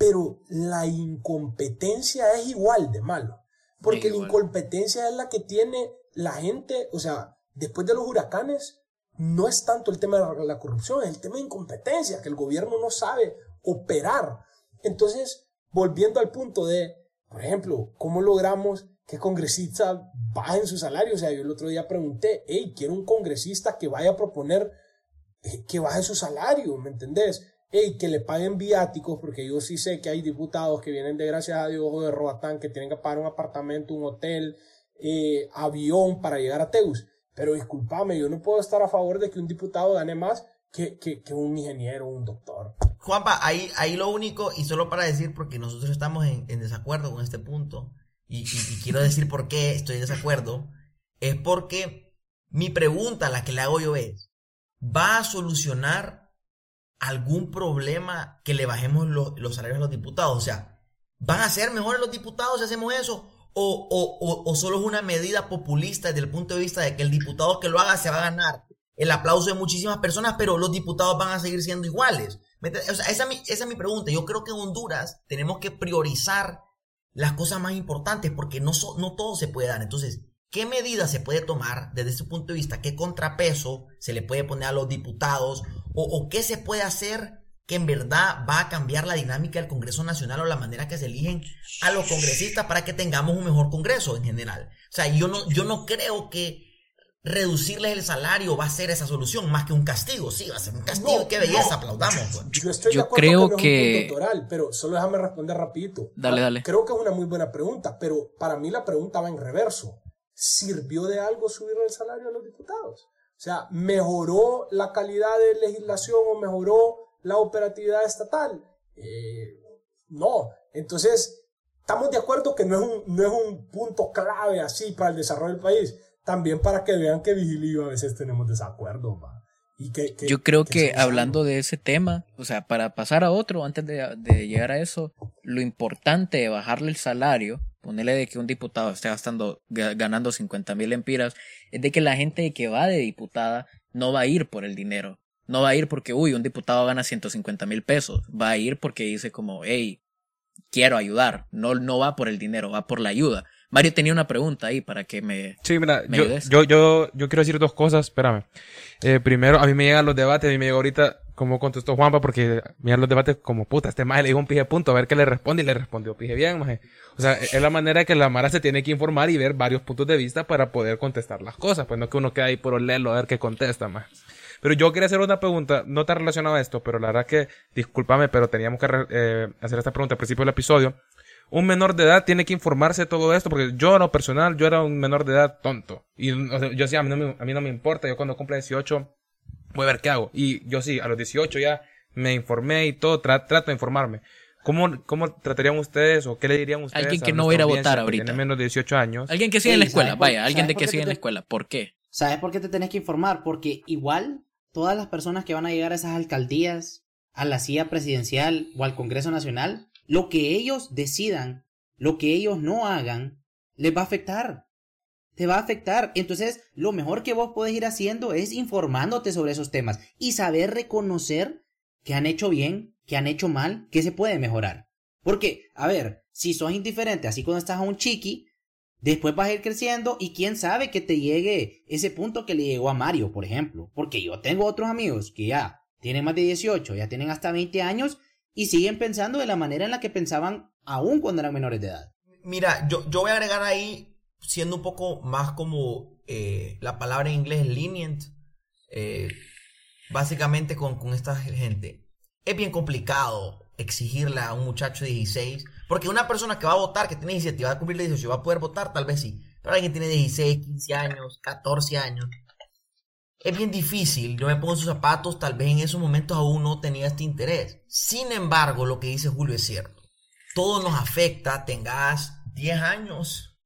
S6: pero la incompetencia es igual de malo. Porque
S3: Sí,
S6: la incompetencia es la que tiene la gente, o sea, después de los huracanes, no es tanto el tema de la, la corrupción, es el tema de incompetencia, que el gobierno no sabe operar. Entonces, volviendo al punto de, por ejemplo, ¿cómo logramos que congresistas bajen su salario? O sea, yo el otro día pregunté, hey, quiero un congresista que vaya a proponer eh, que baje su salario, ¿me entendés? Ey, que le paguen viáticos, porque yo sí sé que hay diputados que vienen de gracias a Dios o de Roatán que tienen que pagar un apartamento, un hotel, eh, avión para llegar a Teus. Pero discúlpame, yo no puedo estar a favor de que un diputado gane más que, que, que un ingeniero un doctor.
S7: Juanpa, ahí, ahí lo único, y solo para decir, porque nosotros estamos en, en desacuerdo con este punto, y, y- y quiero decir por qué estoy en desacuerdo, es porque mi pregunta, la que le hago yo es, ¿va a solucionar algún problema que le bajemos lo- los salarios a los diputados? O sea, ¿van a ser mejores los diputados si hacemos eso? O, o, o, solo es una medida populista desde el punto de vista de que el diputado que lo haga se va a ganar el aplauso de muchísimas personas, pero los diputados van a seguir siendo iguales. O sea, esa, es mi, esa es mi pregunta. Yo creo que en Honduras tenemos que priorizar las cosas más importantes porque no, so- no todo se puede dar. Entonces, ¿qué medidas se puede tomar desde ese punto de vista? ¿Qué contrapeso se le puede poner a los diputados? ¿O, o qué se puede hacer que en verdad va a cambiar la dinámica del Congreso Nacional o la manera que se eligen a los congresistas para que tengamos un mejor Congreso en general? O sea, yo no, yo no creo que reducirles el salario va a ser esa solución más que un castigo. Sí, va a ser un castigo.
S6: No,
S7: qué belleza,
S6: no.
S7: aplaudamos. pues.
S6: Yo estoy
S3: Yo
S6: de acuerdo
S3: creo
S6: que, es un punto pero solo déjame responder rapidito.
S3: Dale, dale.
S6: Creo que es una muy buena pregunta, pero para mí la pregunta va en reverso. ¿Sirvió de algo subir el salario a los diputados? O sea, ¿mejoró la calidad de legislación o mejoró la operatividad estatal? Eh, no. Entonces, estamos de acuerdo que no es, un, no es un punto clave así para el desarrollo del país. También para que vean que Vigilio a veces tenemos desacuerdos. va. Y que, que-
S3: Yo creo que hablando de ese tema, o sea, para pasar a otro, antes de, de llegar a eso, lo importante de bajarle el salario, ponerle de que un diputado esté gastando, ga- ganando 50 mil empiras, es de que la gente que va de diputada no va a ir por el dinero. No va a ir porque, uy, un diputado gana 150 mil pesos. Va a ir porque dice como, hey, quiero ayudar. No, no va por el dinero, va por la ayuda. Mario tenía una pregunta ahí para que me...
S5: Sí, mira,
S3: ¿Me
S5: yo, yo, yo, yo quiero decir dos cosas, espérame. Eh, primero, a mí me llegan los debates, a mí me llega ahorita como contestó Juanpa, porque llegan los debates como puta, este maje le dijo un pije punto, a ver qué le responde y le respondió pije bien, maje. O sea, es la manera que la Mara se tiene que informar y ver varios puntos de vista para poder contestar las cosas, pues no que uno quede ahí por olerlo a ver qué contesta, maje. Pero yo quería hacer una pregunta, no está relacionada a esto, pero la verdad que, discúlpame, pero teníamos que eh, hacer esta pregunta al principio del episodio. Un menor de edad tiene que informarse de todo esto, porque yo en lo personal, yo era un menor de edad tonto. Y o sea, yo decía, a mí, no me, a mí no me importa, yo cuando cumpla 18 voy a ver qué hago. Y yo sí, a los 18 ya me informé y todo, tra- trato de informarme. ¿Cómo, ¿Cómo tratarían ustedes o qué le dirían ustedes
S3: Alguien que
S5: a
S3: no va a ir a votar ahorita.
S5: Tiene menos de 18 años.
S3: Alguien que sigue en la escuela,
S8: ¿sabes por-
S3: vaya, alguien de que
S8: qué
S3: sigue en la escuela. ¿Por qué?
S8: ¿Sabes por qué te tenés que informar? Porque igual todas las personas que van a llegar a esas alcaldías, a la silla presidencial o al Congreso Nacional, lo que ellos decidan, lo que ellos no hagan, les va a afectar. Te va a afectar. Entonces, lo mejor que vos podés ir haciendo es informándote sobre esos temas y saber reconocer que han hecho bien, que han hecho mal, que se puede mejorar. Porque, a ver, si sos indiferente así cuando estás a un chiqui, Después vas a ir creciendo y quién sabe que te llegue ese punto que le llegó a Mario, por ejemplo. Porque yo tengo otros amigos que ya tienen más de 18, ya tienen hasta 20 años y siguen pensando de la manera en la que pensaban aún cuando eran menores de edad.
S7: Mira, yo, yo voy a agregar ahí, siendo un poco más como eh, la palabra en inglés lenient, eh, básicamente con, con esta gente. Es bien complicado exigirle a un muchacho de 16, porque una persona que va a votar, que tiene 17 y va a cumplir 18 y va a poder votar, tal vez sí. Pero alguien tiene 16, 15 años, 14 años, es bien difícil. Yo me pongo sus zapatos, tal vez en esos momentos aún no tenía este interés. Sin embargo, lo que dice Julio es cierto. Todo nos afecta, tengas 10 años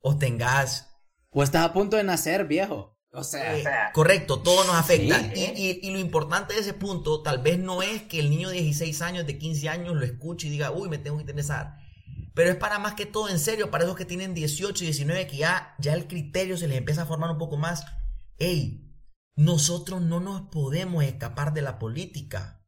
S7: o tengas
S8: O estás a punto de nacer, viejo. O sea,
S7: eh, correcto, todo nos afecta.
S8: Sí.
S7: Y, y- y lo importante de ese punto, tal vez no es que el niño de 16 años, de 15 años, lo escuche y diga, uy, me tengo que interesar. Pero es para más que todo en serio, para esos que tienen 18 y 19, que ya, ya el criterio se les empieza a formar un poco más. Ey, nosotros no nos podemos escapar de la política.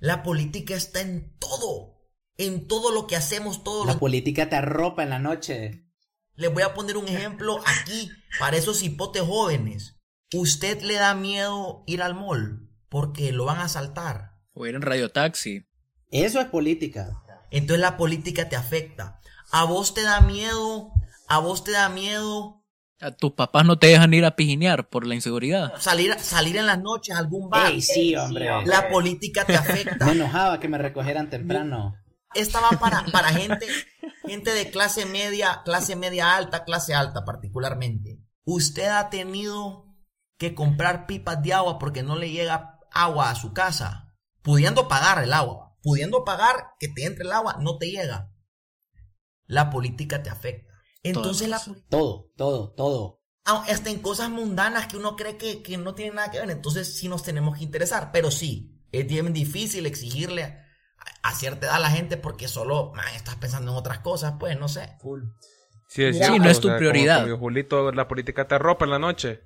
S7: La política está en todo. En todo lo que hacemos, todo
S8: la
S7: lo
S8: política te arropa en la noche.
S7: les voy a poner un ejemplo aquí para esos hipotes jóvenes. ¿Usted le da miedo ir al mall porque lo van a asaltar?
S3: O ir en radio taxi.
S8: Eso es política.
S7: Entonces la política te afecta. ¿A vos te da miedo? ¿A vos te da miedo
S3: tus papás no te dejan ir a pijinear por la inseguridad.
S7: salir, salir en las noches a algún bar?
S8: Ey, sí, hombre.
S7: La política te afecta.
S8: Me enojaba que me recogieran temprano.
S7: Esta va para, para gente, gente de clase media, clase media alta, clase alta particularmente. Usted ha tenido que comprar pipas de agua porque no le llega agua a su casa, pudiendo pagar el agua, pudiendo pagar que te entre el agua, no te llega. La política te afecta. Entonces la
S3: cosas.
S7: poli-
S8: Todo, todo, todo.
S7: ah, hasta en cosas mundanas que uno cree que, que no tienen nada que ver, entonces sí nos tenemos que interesar, pero sí, es bien difícil exigirle a, a cierta edad a la gente porque solo man, estás pensando en otras cosas, pues no sé.
S6: Full.
S5: Sí, es
S6: Mira,
S5: cierto,
S3: no es
S5: o
S3: tu
S5: sea, como-
S3: prioridad.
S5: como dijo Julito, la política te arropa en la noche.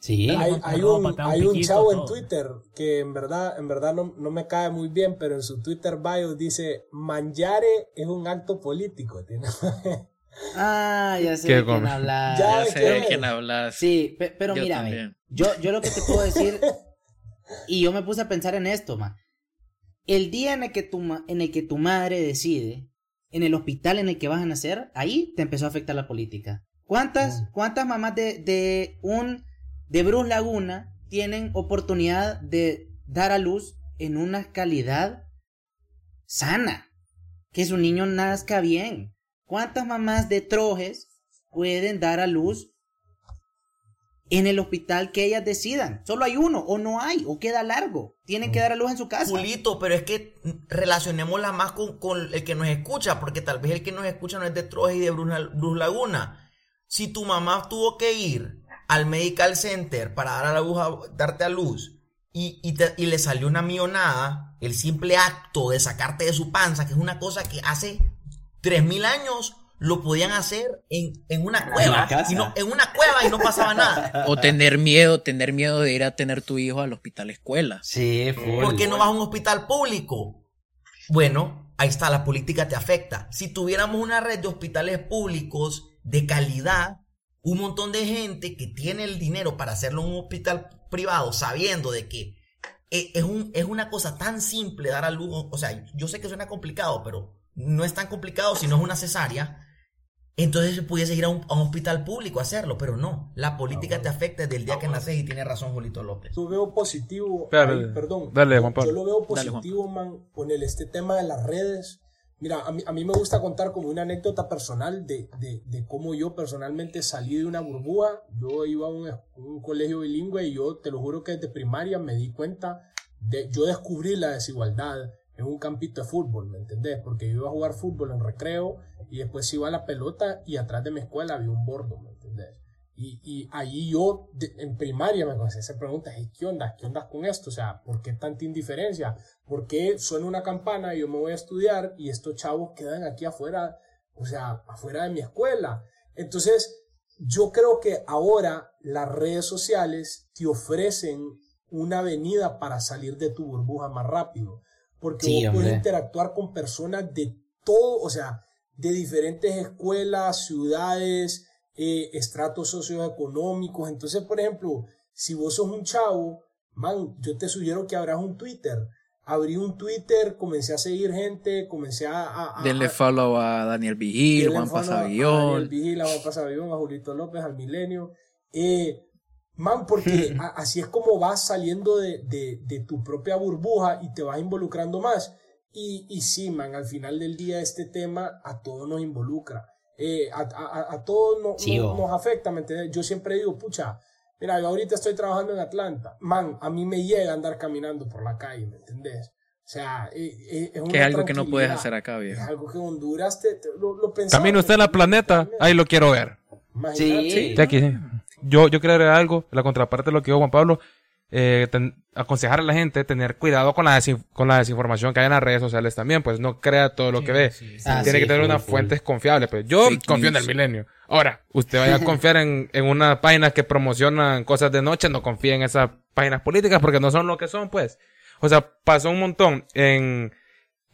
S8: Sí.
S6: Hay, hay
S4: ropa,
S6: un, hay un chavo en
S4: todo.
S6: Twitter que en verdad, en verdad no, no me cae muy bien, pero en su Twitter bio dice, manjare es un acto político.
S8: Ah, ya sé
S5: ¿Qué
S8: de quién
S5: come?
S8: hablas.
S6: Ya,
S3: Ya sé de quién hablas.
S8: Sí, pe- pero
S3: Yo
S8: mírame,
S3: también.
S8: yo, yo lo que te puedo decir, y yo me puse a pensar en esto, ma. El día en el que tu, ma- en el que tu madre decide, en el hospital en el que vas a nacer, ahí te empezó a afectar la política. ¿Cuántas, cuántas mamás de, de un, de Bruce Laguna tienen oportunidad de dar a luz en una calidad sana? Que su niño nazca bien. ¿Cuántas mamás de Trojes pueden dar a luz en el hospital que ellas decidan? Solo hay uno, o no hay, o queda largo. Tienen que dar a luz en su casa.
S7: Julito, pero es que relacionémosla más con, con el que nos escucha, porque tal vez el que nos escucha no es de Troje y de Bruce, Bruce Laguna. Si tu mamá tuvo que ir al Medical Center para dar a la luz a- darte a luz y, y te- y le salió una millonada, el simple acto de sacarte de su panza, que es una cosa que hace 3000 años lo podían hacer en, en una cueva. y no, en una cueva y no pasaba nada.
S3: O tener miedo, tener miedo de ir a tener tu hijo al hospital escuela.
S8: Sí, full.
S7: ¿Por qué no vas a un hospital público? Bueno, ahí está, la política te afecta. Si tuviéramos una red de hospitales públicos de calidad, un montón de gente que tiene el dinero para hacerlo en un hospital privado, sabiendo de que e- es, un, es una cosa tan simple dar a luz, o sea, yo sé que suena complicado, pero no es tan complicado si no es una cesárea. Entonces se pudiese ir a un, a un hospital público a hacerlo, pero no. La política te afecta desde el día que naces y tiene razón Julito López.
S6: Yo veo positivo, ahí,
S5: dale.
S6: perdón,
S5: Dale, Juan Pablo.
S6: yo lo veo
S3: Dale,
S6: positivo, man, con el, este tema de las redes, Mira, a mí, a mí me gusta contar como una anécdota personal de, de, de cómo yo personalmente salí de una burbuja. Yo iba a un, un colegio bilingüe y yo te lo juro que desde primaria me di cuenta de, yo descubrí la desigualdad en un campito de fútbol, ¿me entendés? Porque yo iba a jugar fútbol en recreo y después iba a la pelota y atrás de mi escuela había un bordo, ¿me entendés? Y, y allí yo, en primaria, me comencé a hacer preguntas, "Hey, ¿qué onda? ¿Qué onda con esto? O sea, ¿por qué tanta indiferencia? ¿Por qué suena una campana y yo me voy a estudiar y estos chavos quedan aquí afuera, o sea, afuera de mi escuela? Entonces, yo creo que ahora las redes sociales te ofrecen una avenida para salir de tu burbuja más rápido. Porque
S8: Sí,
S6: vos puedes interactuar con personas de todo, o sea, de diferentes escuelas, ciudades, eh, estratos socioeconómicos. Entonces, por ejemplo, si vos sos un chavo, man, yo te sugiero que abras un Twitter. Abrí un Twitter, comencé a seguir gente, comencé a... a- a-
S3: Denle
S6: a-
S3: follow a Daniel Vigil, Juan
S6: a- a Daniel
S3: Pasavillón.
S6: Vigil, a Juan Pasavillón, a Julito López, al Milenio. Eh, man, porque a- así es como vas saliendo de, de- de tu propia burbuja y te vas involucrando más. Y, y sí, man, al final del día este tema a todos nos involucra. Eh, a, a- a todos no-
S8: Sí,
S6: no-
S8: o.
S6: nos afecta, ¿me entiendes? Yo siempre digo, pucha, mira, yo ahorita estoy trabajando en Atlanta. Man, a mí me llega andar caminando por la calle, ¿me entendés? O sea, eh, eh, es una
S3: Que es algo que no puedes hacer acá,
S6: Es
S3: viejo.
S6: algo que Honduras te, te- lo, lo.
S5: Camina usted en la planeta, ahí lo quiero ver.
S6: Imagínate.
S8: Sí.
S5: Sí, aquí, sí. Yo, yo quiero agregar algo, la contraparte de lo que dijo Juan Pablo, eh, ten- aconsejar a la gente tener cuidado con la, desin- con la desinformación que hay en las redes sociales también, pues no crea todo lo que ve.
S8: Ah,
S5: Tiene
S8: sí,
S5: que tener unas fuentes confiables. Pues yo
S3: Fake
S5: confío en el milenio. Ahora, usted vaya a confiar en, en una página que promocionan cosas de noche, no confíe en esas páginas políticas porque no son lo que son, pues. O sea, pasó un montón en,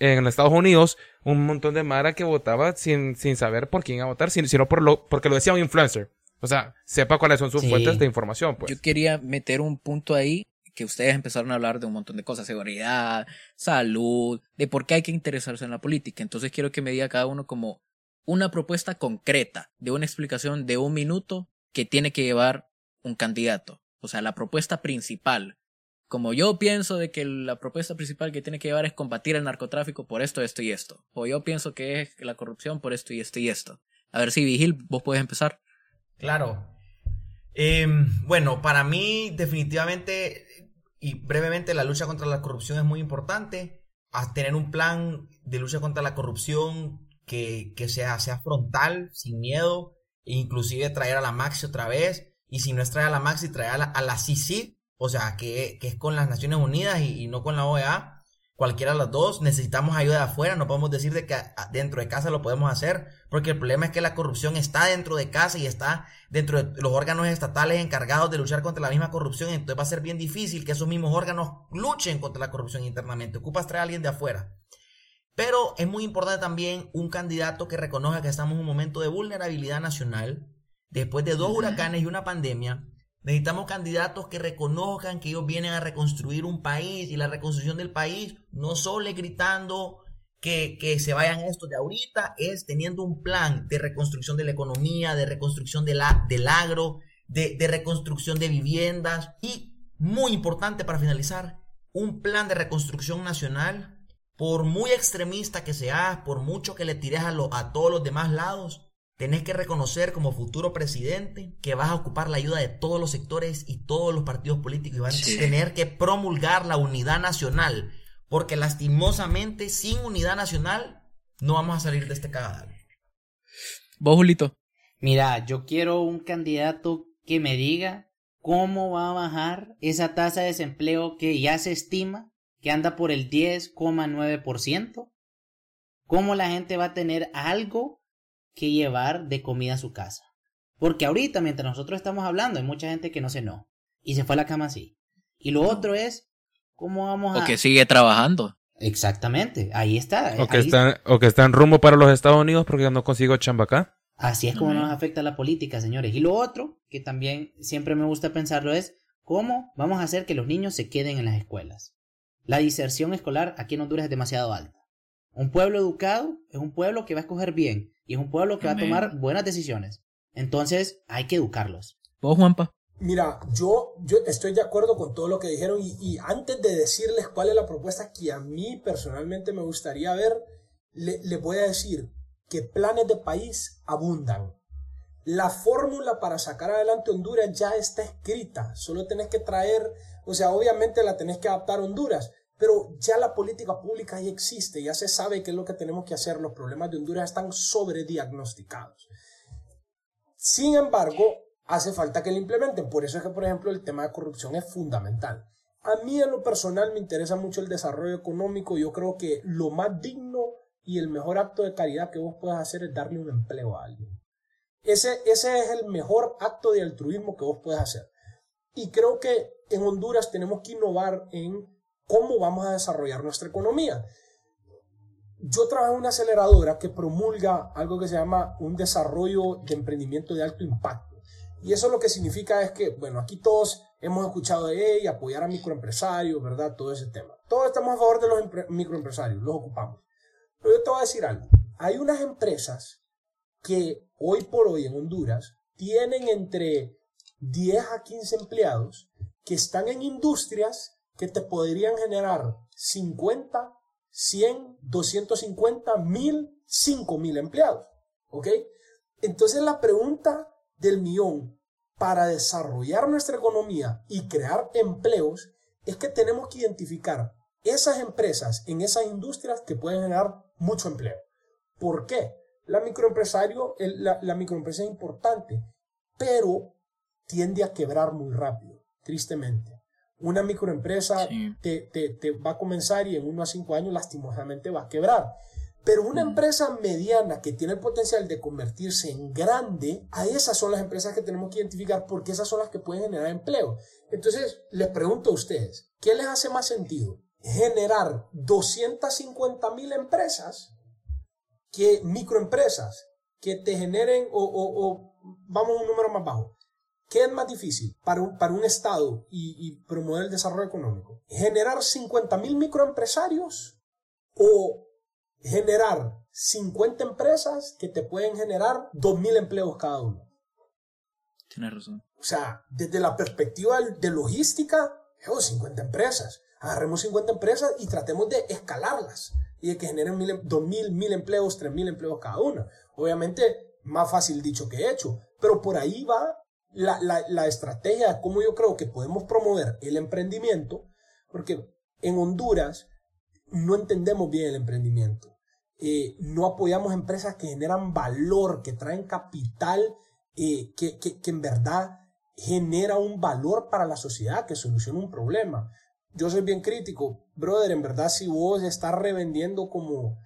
S5: en Estados Unidos, un montón de Mara que votaba sin, sin saber por quién iba a votar, sin- sino por lo, porque lo decía un influencer. O sea, sepa cuáles son sus
S8: Sí.
S5: fuentes de información, pues.
S3: Yo quería meter un punto ahí que ustedes empezaron a hablar de un montón de cosas, seguridad, salud, de por qué hay que interesarse en la política. Entonces quiero que me diga cada uno como una propuesta concreta de una explicación de un minuto que tiene que llevar un candidato. O sea, la propuesta principal. Como yo pienso de que la propuesta principal que tiene que llevar es combatir el narcotráfico por esto, esto y esto. O yo pienso que es la corrupción por esto y esto y esto. A ver si Vigil, vos puedes empezar.
S7: Claro. Em, bueno, para mí definitivamente y brevemente la lucha contra la corrupción es muy importante. A tener un plan de lucha contra la corrupción que, que sea, sea frontal, sin miedo, e inclusive traer a la Maxi otra vez. Y si no es traer a la Maxi, traer a la, a la CICIG, o sea, que, que es con las Naciones Unidas y no con la OEA. Cualquiera de las dos, necesitamos ayuda de afuera, no podemos decir de que dentro de casa lo podemos hacer, porque el problema es que la corrupción está dentro de casa y está dentro de los órganos estatales encargados de luchar contra la misma corrupción, entonces va a ser bien difícil que esos mismos órganos luchen contra la corrupción internamente, ocupas traer a alguien de afuera. Pero es muy importante también un candidato que reconozca que estamos en un momento de vulnerabilidad nacional, después de dos huracanes y una pandemia, Necesitamos candidatos que reconozcan que ellos vienen a reconstruir un país y la reconstrucción del país no solo es gritando que, que se vayan estos de ahorita, es teniendo un plan de reconstrucción de la economía, de reconstrucción del agro, de, reconstrucción de viviendas y, muy importante para finalizar, un plan de reconstrucción nacional. Por muy extremista que seas, por mucho que le tires a todos los demás lados, Tenés que reconocer como futuro presidente que vas a ocupar la ayuda de todos los sectores y todos los partidos políticos y van
S3: Sí.
S7: a tener que promulgar la unidad nacional. Porque lastimosamente, sin unidad nacional, no vamos a salir de este cagadal.
S3: Vos, Julito.
S8: Mira, yo quiero un candidato que me diga cómo va a bajar esa tasa de desempleo que ya se estima que anda por el 10,9%. Cómo la gente va a tener algo que llevar de comida a su casa. Porque ahorita, mientras nosotros estamos hablando, hay mucha gente que no cenó y se fue a la cama así. Y lo otro es cómo vamos a...
S3: O que sigue trabajando.
S8: Exactamente, ahí está.
S5: O que,
S8: ahí-
S5: están, o que están rumbo para los Estados Unidos porque no consigo chamba acá.
S8: Así es como nos afecta la política, señores. Y lo otro, que también siempre me gusta pensarlo, es cómo vamos a hacer que los niños se queden en las escuelas. La diserción escolar aquí en Honduras es demasiado alta. Un pueblo educado es un pueblo que va a escoger bien y es un pueblo que va a tomar buenas decisiones. Entonces hay que educarlos.
S3: Vos, Juanpa.
S6: Mira, yo, yo estoy de acuerdo con todo lo que dijeron y, y antes de decirles cuál es la propuesta que a mí personalmente me gustaría ver, le, le voy a decir que planes de país abundan. La fórmula para sacar adelante Honduras ya está escrita. Solo tenés que traer, o sea, obviamente la tenés que adaptar a Honduras, pero ya la política pública ya existe, ya se sabe qué es lo que tenemos que hacer. Los problemas de Honduras están sobrediagnosticados. Sin embargo, hace falta que lo implementen. Por eso es que, por ejemplo, el tema de corrupción es fundamental. A mí en lo personal me interesa mucho el desarrollo económico. Yo creo que lo más digno y el mejor acto de caridad que vos puedes hacer es darle un empleo a alguien. Ese, ese es el mejor acto de altruismo que vos puedes hacer. Y creo que en Honduras tenemos que innovar en cómo vamos a desarrollar nuestra economía. Yo trabajo en una aceleradora que promulga algo que se llama un desarrollo de emprendimiento de alto impacto. Y eso lo que significa es que, bueno, aquí todos hemos escuchado de ella, apoyar a microempresarios, ¿verdad? Todo ese tema. Todos estamos a favor de los microempresarios, los ocupamos. Pero yo te voy a decir algo. Hay unas empresas que hoy por hoy en Honduras tienen entre 10 a 15 empleados que están en industrias que te podrían generar 50, 100, 250, 1000, 5000 empleados. ¿Ok? Entonces la pregunta del millón para desarrollar nuestra economía y crear empleos es que tenemos que identificar esas empresas en esas industrias que pueden generar mucho empleo. ¿Por qué? La, microempresario, la, la microempresa es importante, pero tiende a quebrar muy rápido, tristemente. Una microempresa te, te, te, va a comenzar y en uno a cinco años lastimosamente va a quebrar. Pero una empresa mediana que tiene el potencial de convertirse en grande, a esas son las empresas que tenemos que identificar porque esas son las que pueden generar empleo. Entonces, les pregunto a ustedes, ¿qué les hace más sentido? ¿Generar 250 mil empresas que microempresas que te generen o, o, vamos a un número más bajo? ¿Qué es más difícil para un, para un Estado y, y promover el desarrollo económico? ¿Generar 50 mil microempresarios o generar 50 empresas que te pueden generar 2.000 empleos cada uno.
S3: Tienes razón.
S6: O sea, desde la perspectiva de logística, 50 empresas. Agarremos 50 empresas y tratemos de escalarlas y de que generen 2.000, 1.000 empleos, 3.000 empleos cada una. Obviamente, más fácil dicho que hecho, pero por ahí va la, la, la estrategia de cómo yo creo que podemos promover el emprendimiento, porque en Honduras no entendemos bien el emprendimiento. Eh, no apoyamos empresas que generan valor, que traen capital, eh, que, que, que, en verdad genera un valor para la sociedad, que soluciona un problema. Yo soy bien crítico, brother, en verdad si vos estás revendiendo como,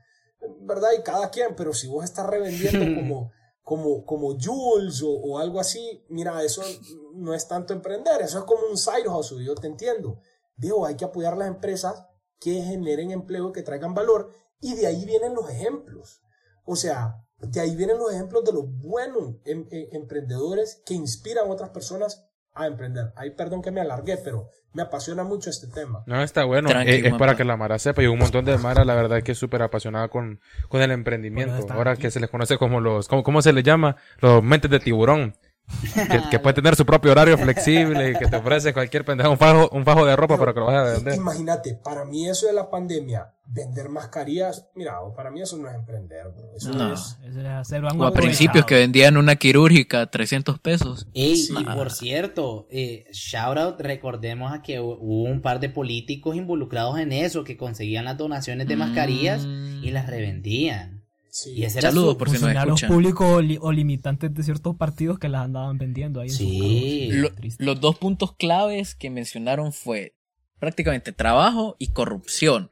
S6: verdad, y cada quien, pero si vos estás revendiendo como, como, como Jules o, algo así, mira, eso no es tanto emprender, eso es como un side hustle, yo te entiendo. Digo, hay que apoyar las empresas que generen empleo, que traigan valor y de ahí vienen los ejemplos. O sea, de ahí vienen los ejemplos de los buenos em, em, emprendedores que inspiran a otras personas a emprender. Ahí perdón que me alargué, pero me apasiona mucho este tema.
S5: No, está bueno. Eh, es para que la Mara sepa. Y un montón de Mara, la verdad, que es súper apasionada con, con el emprendimiento. Ahora que se les conoce como los, ¿cómo, ¿cómo se les llama? Los mentes de tiburón. Que, puede tener su propio horario flexible y que te ofrece cualquier pendejo, un fajo, un fajo de ropa para que lo vayas a vender.
S6: Imagínate, para mí eso de la pandemia, vender mascarillas, mira, para mí eso no es emprender, Eso
S3: no.
S6: es...
S4: Eso es hacer
S3: O a principios que vendían una quirúrgica 300 pesos.
S8: Ey, y por cierto, eh, shout out, recordemos a que hubo un par de políticos involucrados en eso, que conseguían las donaciones de mascarillas y las revendían.
S6: Sí.
S8: Y ese
S3: Saludos por si nos escuchan.
S4: públicos o, li- o limitantes de ciertos partidos que las andaban vendiendo ahí en
S8: Sí.
S4: sus
S3: Lo- los dos puntos claves que mencionaron fue prácticamente trabajo y corrupción.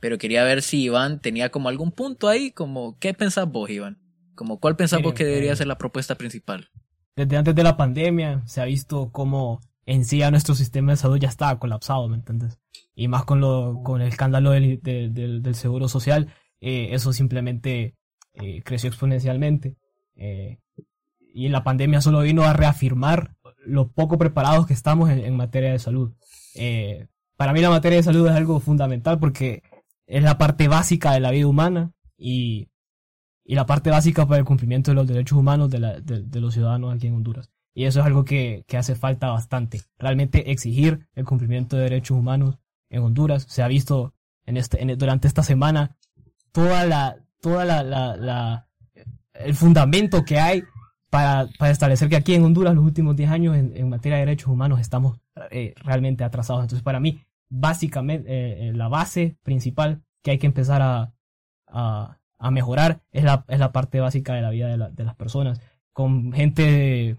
S3: Pero quería ver si Iván tenía como algún punto ahí, como, ¿qué pensás vos, Iván? Como, ¿cuál pensás vos que debería
S4: eh,
S3: ser la propuesta principal?
S4: Desde antes de la pandemia se ha visto cómo en sí ya nuestro sistema de salud ya estaba colapsado, ¿me entiendes? Y más con, lo, con el escándalo del, de- del, del seguro social, eh, eso simplemente eh, creció exponencialmente. Eh, y la pandemia solo vino a reafirmar lo poco preparados que estamos en, materia de salud. Eh, para mí la materia de salud es algo fundamental porque es la parte básica de la vida humana y, y la parte básica para el cumplimiento de los derechos humanos de, la- de los ciudadanos aquí en Honduras. Y eso es algo que, que hace falta bastante. Realmente exigir el cumplimiento de derechos humanos en Honduras. Se ha visto en este, en- durante esta semana toda la, toda la, la, la- el fundamento que hay para, para establecer que aquí en Honduras los últimos 10 años en, en materia de derechos humanos estamos eh, realmente atrasados. Entonces, para mí, básicamente, eh, eh, la base principal que hay que empezar a, a, a mejorar es la, es la parte básica de la vida de, la- de las personas. Con gente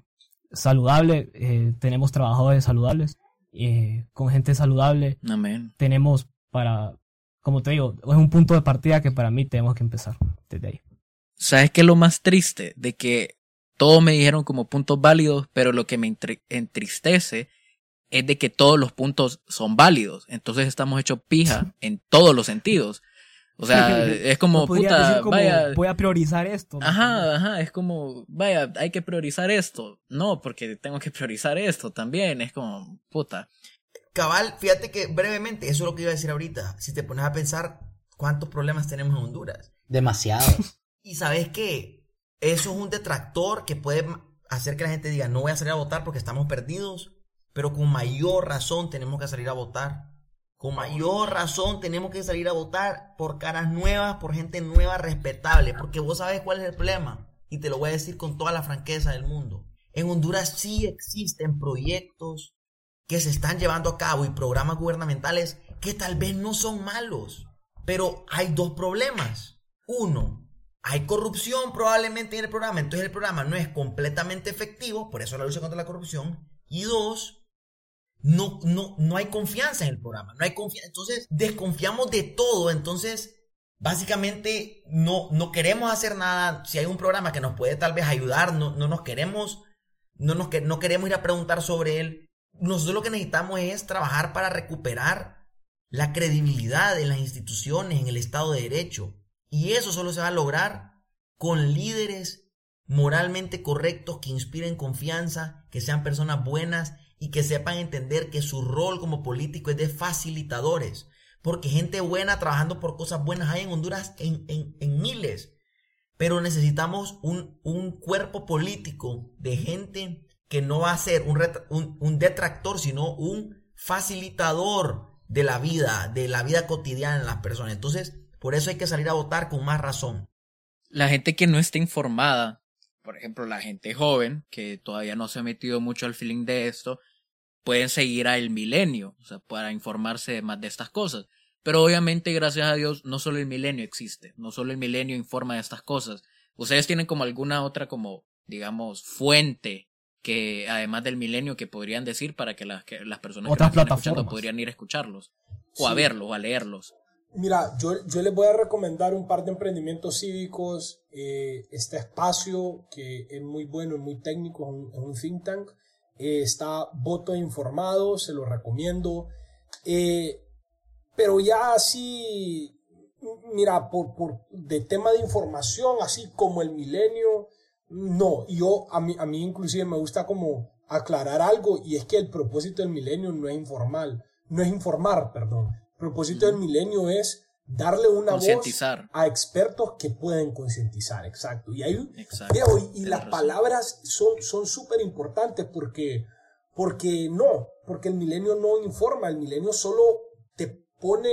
S4: saludable, tenemos trabajadores saludables. con gente saludable
S3: Amén.
S4: tenemos para, como te digo, es un punto de partida que para mí tenemos que empezar desde ahí.
S3: ¿Sabes qué es lo más triste? De que todos me dijeron como puntos válidos, pero lo que me entri- entristece es de que todos los puntos son válidos. Entonces estamos hechos pija en todos los sentidos. O sea, es como, puta,
S4: decir como,
S3: vaya.
S4: voy a priorizar esto. ¿no?
S3: Ajá, ajá, es como, vaya, hay que priorizar esto. No, porque tengo que priorizar esto también. Es como, puta.
S7: Cabal, fíjate que brevemente, eso es lo que iba a decir ahorita. Si te pones a pensar cuántos problemas tenemos en Honduras.
S8: Demasiados.
S7: Y sabes que eso es un detractor que puede hacer que la gente diga, no voy a salir a votar porque estamos perdidos, pero con mayor razón tenemos que salir a votar. Con mayor razón tenemos que salir a votar por caras nuevas, por gente nueva, respetable, porque vos sabes cuál es el problema. Y te lo voy a decir con toda la franqueza del mundo. En Honduras sí existen proyectos que se están llevando a cabo y programas gubernamentales que tal vez no son malos, pero hay dos problemas. Uno, hay corrupción probablemente en el programa, entonces el programa no es completamente efectivo, por eso la lucha contra la corrupción. Y dos, no, no, no hay confianza en el programa, no hay confianza, entonces desconfiamos de todo, entonces básicamente no, no queremos hacer nada, si hay un programa que nos puede tal vez ayudar, no, no nos queremos, no, nos, no queremos ir a preguntar sobre él, nosotros lo que necesitamos es trabajar para recuperar la credibilidad en las instituciones, en el Estado de Derecho. Y eso solo se va a lograr con líderes moralmente correctos que inspiren confianza, que sean personas buenas y que sepan entender que su rol como político es de facilitadores. Porque gente buena trabajando por cosas buenas hay en Honduras en, en- miles. Pero necesitamos un, un cuerpo político de gente que no va a ser un, detractor, sino un facilitador de la vida, de la vida cotidiana de las personas. Entonces, por eso hay que salir a votar con más razón.
S3: La gente que no está informada, por ejemplo, la gente joven, que todavía no se ha metido mucho al feeling de esto, pueden seguir a El Milenio, o sea, para informarse más de estas cosas. Pero obviamente, gracias a Dios, no solo El Milenio existe, no solo El Milenio informa de estas cosas. Ustedes tienen como alguna otra, como, digamos, fuente que, además del Milenio, que podrían decir para que las, que las personas
S4: Otras
S3: que están escuchando podrían ir a escucharlos, o a
S6: Sí.
S3: verlos, o a leerlos.
S6: Mira, yo, yo les voy a recomendar un par de emprendimientos cívicos. eh, este espacio que es muy bueno, es muy técnico, es un, es un think tank. eh, está Voto Informado, se lo recomiendo. Eh, pero ya así, mira, por, por de tema de información, así como el milenio, no. Y Yo, a mí, a mí inclusive me gusta como aclarar algo, y es que el propósito del milenio no es informal, no es informar, perdón. El propósito del milenio es darle una voz a expertos que pueden concientizar, exacto. Y hay un,
S3: Exacto.
S6: Diego, y- las
S3: razón.
S6: palabras son son súper importantes porque, porque no, porque el milenio no informa, el milenio solo te pone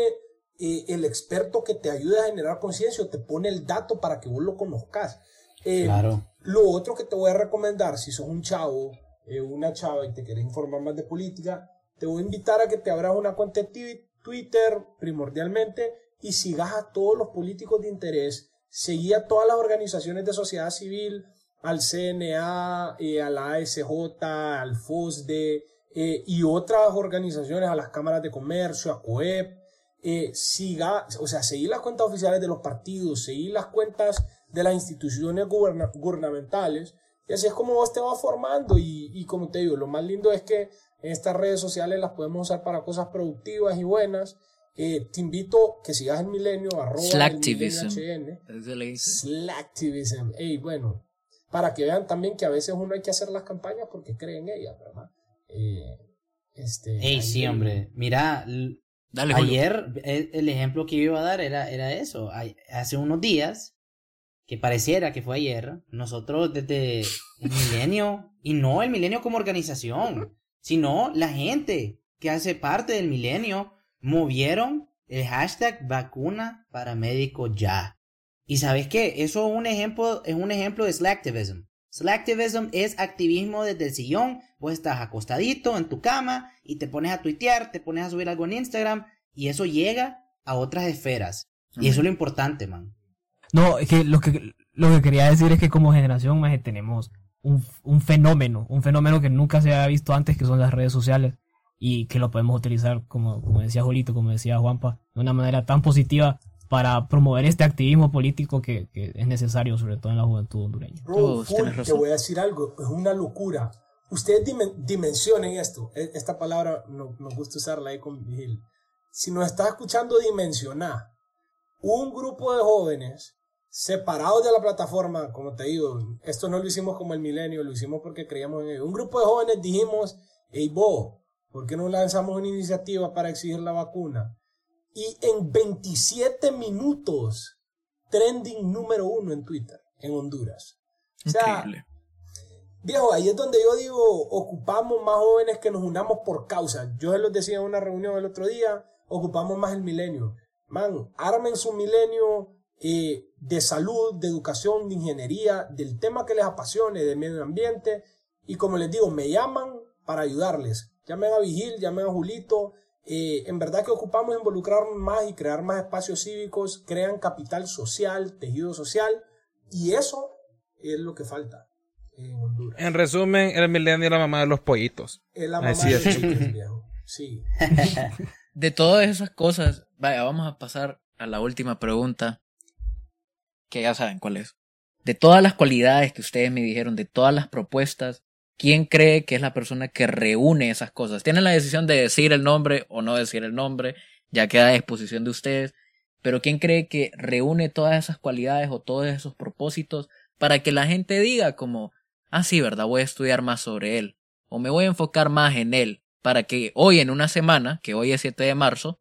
S6: eh, el experto que te ayuda a generar conciencia, o te pone el dato para que vos lo conozcas. Eh,
S8: Claro.
S6: Lo otro que te voy a recomendar, si sos un chavo, eh, una chava y te quieres informar más de política, te voy a invitar a que te abras una cuenta de twi- Twitter primordialmente y sigas a todos los políticos de interés, seguí a todas las organizaciones de sociedad civil, al CNA, eh, a la ASJ, al FOSDE eh, y otras organizaciones, a las cámaras de comercio, a COEP, eh, siga, o sea, seguir las cuentas oficiales de los partidos, seguir las cuentas de las instituciones guberna- gubernamentales, y así es como vos te vas formando, y, y como te digo, lo más lindo es que en estas redes sociales las podemos usar para cosas productivas y buenas. Eh, te invito que sigas el milenio, arroba el
S3: Slacktivism.
S6: milenio HN. Slacktivism. Ey, bueno, para que vean también que a veces uno hay que hacer las campañas porque cree en ellas, ¿verdad? Eh, este,
S8: Ey, sí, hombre. Mira,
S3: Dale,
S8: ayer el, el ejemplo que yo iba a dar era, era eso. Hace unos días, que pareciera que fue ayer, nosotros desde el milenio, y no el milenio como organización, sino la gente que hace parte del milenio, movieron el hashtag vacuna para médico ya. Y sabes qué, eso es un ejemplo, es un ejemplo de slacktivism. Slacktivism es activismo desde el sillón, vos estás acostadito en tu cama y te pones a tuitear, te pones a subir algo en Instagram y eso llega a otras esferas. Y eso es lo importante, man.
S4: No, es que lo que, lo que quería decir es que como generación más tenemos un, un fenómeno, un fenómeno que nunca se había visto antes, que son las redes sociales, y que lo podemos utilizar, como, como decía Julito, como decía Juanpa, de una manera tan positiva para promover este activismo político que, que es necesario, sobre todo en la juventud hondureña.
S6: Bro, full, te voy a decir algo, es una locura. Ustedes dimen- dimensionen esto. E- Esta palabra no, nos gusta usarla ahí con Vigil. Si nos está escuchando dimensionar, un grupo de jóvenes separados de la plataforma, como te digo, esto no lo hicimos como el milenio, lo hicimos porque creíamos en ello. Un grupo de jóvenes dijimos, hey, vos, ¿por qué no lanzamos una iniciativa para exigir la vacuna? Y en 27 minutos, trending número uno en Twitter, en Honduras. O sea,
S3: Increíble.
S6: Viejo, ahí es donde yo digo, ocupamos más jóvenes que nos unamos por causa. Yo se los decía en una reunión el otro día, ocupamos más el milenio. Man, armen su milenio eh, de salud, de educación, de ingeniería, del tema que les apasione, de medio ambiente. Y como les digo, me llaman para ayudarles. Llamen a Vigil, llamen a Julito. Eh, en verdad que ocupamos involucrarnos más y crear más espacios cívicos, crean capital social, tejido social. Y eso es lo que falta en Honduras.
S5: En resumen, el milenio es la mamá de los pollitos.
S6: Es la mamá
S5: Así
S6: de los viejo. Sí.
S3: De todas esas cosas, vaya, vamos a pasar a la última pregunta, que ya saben cuál es. De todas las cualidades que ustedes me dijeron, de todas las propuestas, ¿quién cree que es la persona que reúne esas cosas? Tienen la decisión de decir el nombre o no decir el nombre, ya queda a disposición de ustedes, pero ¿quién cree que reúne todas esas cualidades o todos esos propósitos para que la gente diga como, ah, sí, verdad, voy a estudiar más sobre él, o me voy a enfocar más en él, para que hoy en una semana, que hoy es 7 de marzo,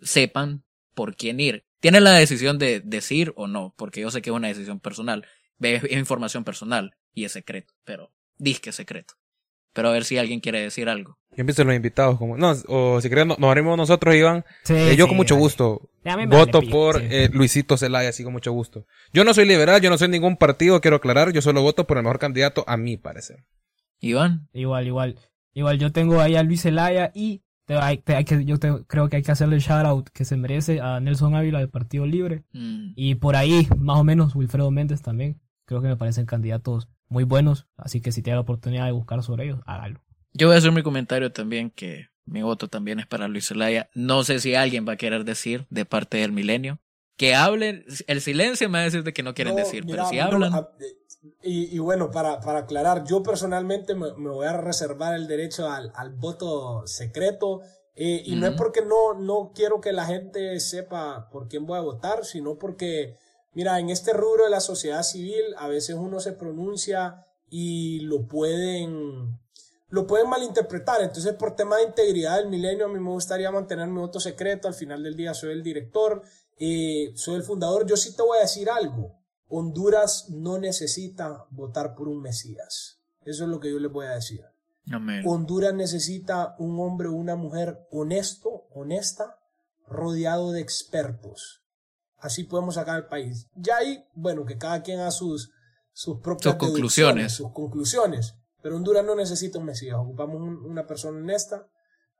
S3: sepan por quién ir. Tienen la decisión de decir o no, porque yo sé que es una decisión personal, es es información personal y es secreto, pero disque secreto. Pero a ver si alguien quiere decir algo.
S5: Yo empiezo los invitados como, no, o si quieren, no- nos abrimos nosotros, Iván.
S4: Sí,
S5: Eh, yo
S4: sí,
S5: con mucho gusto voto
S4: vale
S5: por
S4: sí.
S5: eh, Luisito Zelaya, así con mucho gusto. Yo no soy liberal, yo no soy ningún partido, quiero aclarar, yo solo voto por el mejor candidato a mi parecer.
S3: Iván,
S4: Igual, igual. Igual yo tengo ahí a Luis Zelaya y te- hay- te- hay que, yo te- creo que hay que hacerle el shout out que se merece a Nelson Ávila del Partido Libre.
S3: mm,
S4: Y por ahí, más o menos, Wilfredo Méndez también. Creo que me parecen candidatos muy buenos. Así que si tiene la oportunidad de buscar sobre ellos, hágalo.
S3: yo voy a hacer mi comentario también, que mi voto también es para Luis Zelaya. No sé si alguien va a querer decir de parte del milenio. Que hablen, el silencio me va a decir de que no quieren
S6: No,
S3: decir,
S6: mira,
S3: pero si
S6: no,
S3: hablan...
S6: a- y, y bueno, para, para aclarar, yo personalmente me, me voy a reservar el derecho al, al voto secreto. eh, y no es porque no, no quiero que la gente sepa por quién voy a votar, sino porque, mira, en este rubro de la sociedad civil, a veces uno se pronuncia y lo pueden, lo pueden malinterpretar. Entonces, por tema de integridad del milenio, a mí me gustaría mantener mi voto secreto. Al final del día soy el director, eh, soy el fundador. Yo sí te voy a decir algo. Honduras no necesita votar por un Mesías. Eso es lo que yo les voy a decir.
S3: Amén.
S6: Honduras necesita un hombre o una mujer honesto, honesta, rodeado de expertos. Así podemos sacar el país. Ya ahí, bueno, que cada quien haga sus, sus propias
S3: Sus conclusiones.
S6: sus conclusiones. Pero Honduras no necesita un Mesías. Ocupamos un- una persona honesta,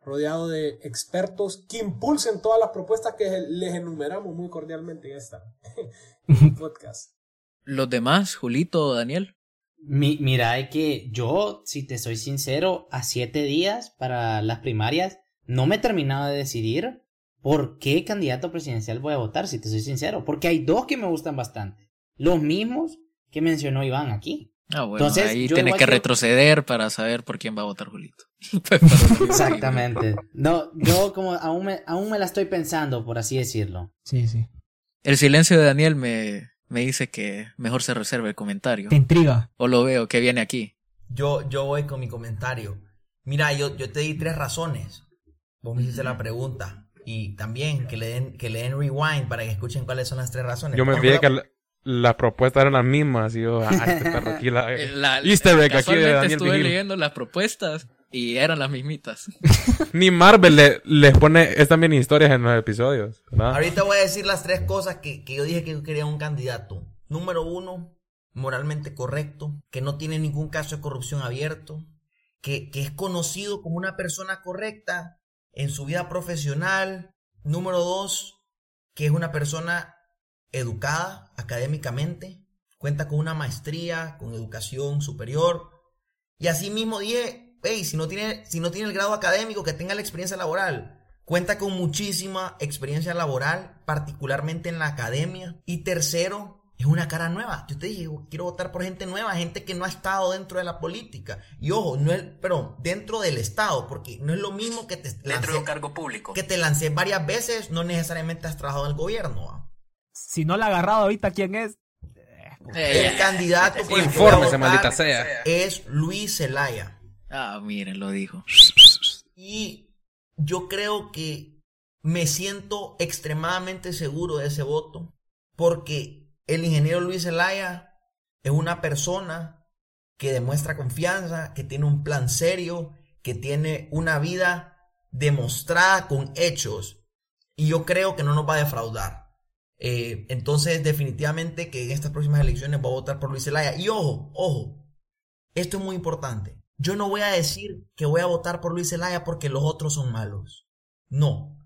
S6: rodeado de expertos que impulsen todas las propuestas que les enumeramos muy cordialmente en esta el podcast.
S3: Los demás, Julito o Daniel.
S8: Mi- mira, es que yo, si te soy sincero, a siete días para las primarias, no me he terminado de decidir por qué candidato presidencial voy a votar, si te soy sincero. Porque hay dos que me gustan bastante. Los mismos que mencionó Iván aquí.
S3: Ah, bueno,
S8: Entonces,
S3: ahí tiene que retroceder para saber por quién va a votar Julito. Pues.
S8: Exactamente. No, yo como aún me, aún me la estoy pensando, por así decirlo.
S4: Sí, sí.
S3: El silencio de Daniel me, me dice que mejor se reserve el comentario.
S4: Te intriga.
S3: O lo veo que viene aquí.
S7: Yo, yo voy con mi comentario. Mira, yo, yo te di tres razones. Vos me hiciste la pregunta. Y también que le den, que le den rewind para que escuchen cuáles son las tres razones.
S5: Yo me fijé que la- las propuestas eran las mismas y yo, ah, este perro aquí la...
S3: La-
S5: Easter egg aquí de
S3: casualmente
S5: Daniel
S3: estuve
S5: Vigil.
S3: leyendo las propuestas Y eran las mismitas.
S5: Ni Marvel le- les pone estas mini historias en los episodios. ¿verdad?
S7: Ahorita voy a decir las tres cosas que, que yo dije que yo quería un candidato. Número uno, moralmente correcto, que no tiene ningún caso de corrupción abierto, que, que es conocido como una persona correcta en su vida profesional. Número dos, que es una persona educada académicamente, cuenta con una maestría, con educación superior. Y así mismo dije, hey, si no tiene, si no tiene el grado académico, que tenga la experiencia laboral. Cuenta con muchísima experiencia laboral, particularmente en la academia. Y tercero, es una cara nueva. Yo te dije, quiero votar por gente nueva, gente que no ha estado dentro de la política. Y ojo, no es, pero dentro del Estado, porque no es lo mismo que te lancé,
S3: cargo público.
S7: que te lancé varias veces, no necesariamente has trabajado en el gobierno. ¿va?
S4: Si no la ha agarrado ahorita, ¿quién es?
S7: El candidato por el que voy a votar
S5: maldita sea.
S7: es Luis Zelaya.
S3: Ah, miren, lo dijo.
S7: Y yo creo que me siento extremadamente seguro de ese voto porque el ingeniero Luis Zelaya es una persona que demuestra confianza, que tiene un plan serio, que tiene una vida demostrada con hechos y yo creo que no nos va a defraudar. Eh, entonces, definitivamente que en estas próximas elecciones voy a votar por Luis Zelaya. Y ojo, ojo, esto es muy importante. Yo no voy a decir que voy a votar por Luis Zelaya porque los otros son malos. No.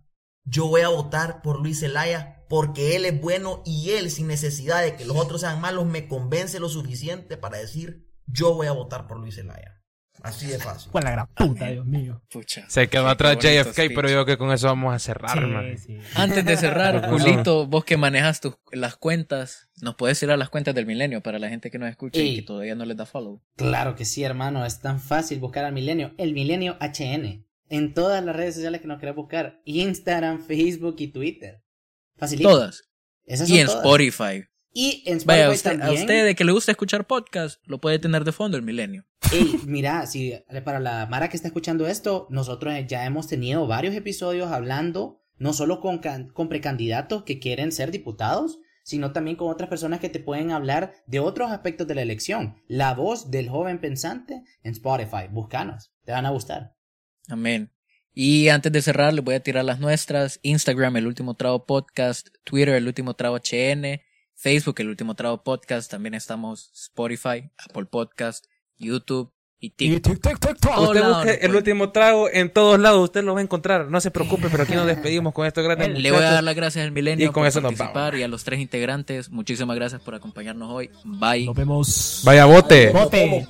S7: Yo voy a votar por Luis Zelaya porque él es bueno y él, sin necesidad de que los otros sean malos, me convence lo suficiente para decir yo voy a votar por Luis Zelaya. Así de fácil.
S4: Con la gran puta, Dios mío.
S3: Pucha.
S5: Se quedó atrás JFK,
S3: speech.
S5: pero yo creo que con eso vamos a cerrar, man.
S4: Sí, sí.
S3: Antes de cerrar, Julito, vos que manejas tus, las cuentas, ¿nos puedes ir a las cuentas del milenio para la gente que nos escucha y que todavía no les da follow?
S8: Claro que sí, hermano. Es tan fácil buscar al milenio. El milenio HN. En todas las redes sociales que nos querés buscar. Instagram, Facebook y Twitter. Facilito.
S3: Todas.
S8: Esas
S3: Y
S8: son
S3: en
S8: todas.
S3: Spotify.
S8: Y en Spotify
S3: Vaya, a usted, a
S8: también.
S3: usted de que le gusta escuchar podcast, lo puede tener de fondo el milenio.
S8: Ey, mira, si para la Mara que está escuchando esto, nosotros ya hemos tenido varios episodios hablando no solo con, con precandidatos que quieren ser diputados, sino también con otras personas que te pueden hablar de otros aspectos de la elección. La voz del joven pensante en Spotify. Búscanos, te van a gustar.
S3: Amén. Y antes de cerrar, les voy a tirar las nuestras. Instagram, el último trago podcast. Twitter, el último trago HN. Facebook, el último trago podcast. También estamos Spotify, Apple Podcast, YouTube y
S4: Y
S3: TikTok.
S4: tic, tic, tic,
S5: Usted
S3: nos
S5: el
S3: puede-
S5: último trago en todos lados, usted lo va a encontrar. No se preocupe, pero aquí nos despedimos con estos grandes
S3: Le voy a dar las gracias al Milenio
S5: Y con
S3: por
S5: eso nos
S3: participar y a los tres integrantes. Muchísimas gracias por acompañarnos hoy. Bye.
S4: Nos vemos.
S5: Vaya bote.
S4: Bote.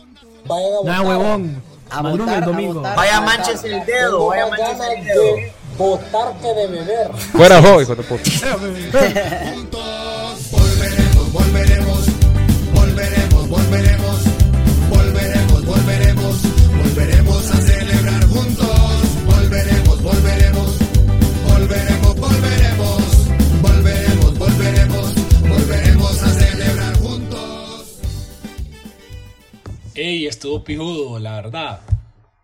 S6: Vayan a
S4: Nada,
S6: votar.
S4: huevón.
S8: A votar,
S4: el
S8: a
S4: domingo.
S8: votar.
S7: Vaya manches el dedo, vaya manches el dedo.
S6: Que de beber.
S5: Fuera jo, hijo de puta.
S1: Volveremos, volveremos, volveremos, volveremos, volveremos, volveremos, volveremos a celebrar juntos. Volveremos, volveremos, volveremos, volveremos, volveremos, volveremos, volveremos a celebrar juntos.
S9: Ey, estuvo pijudo, la verdad.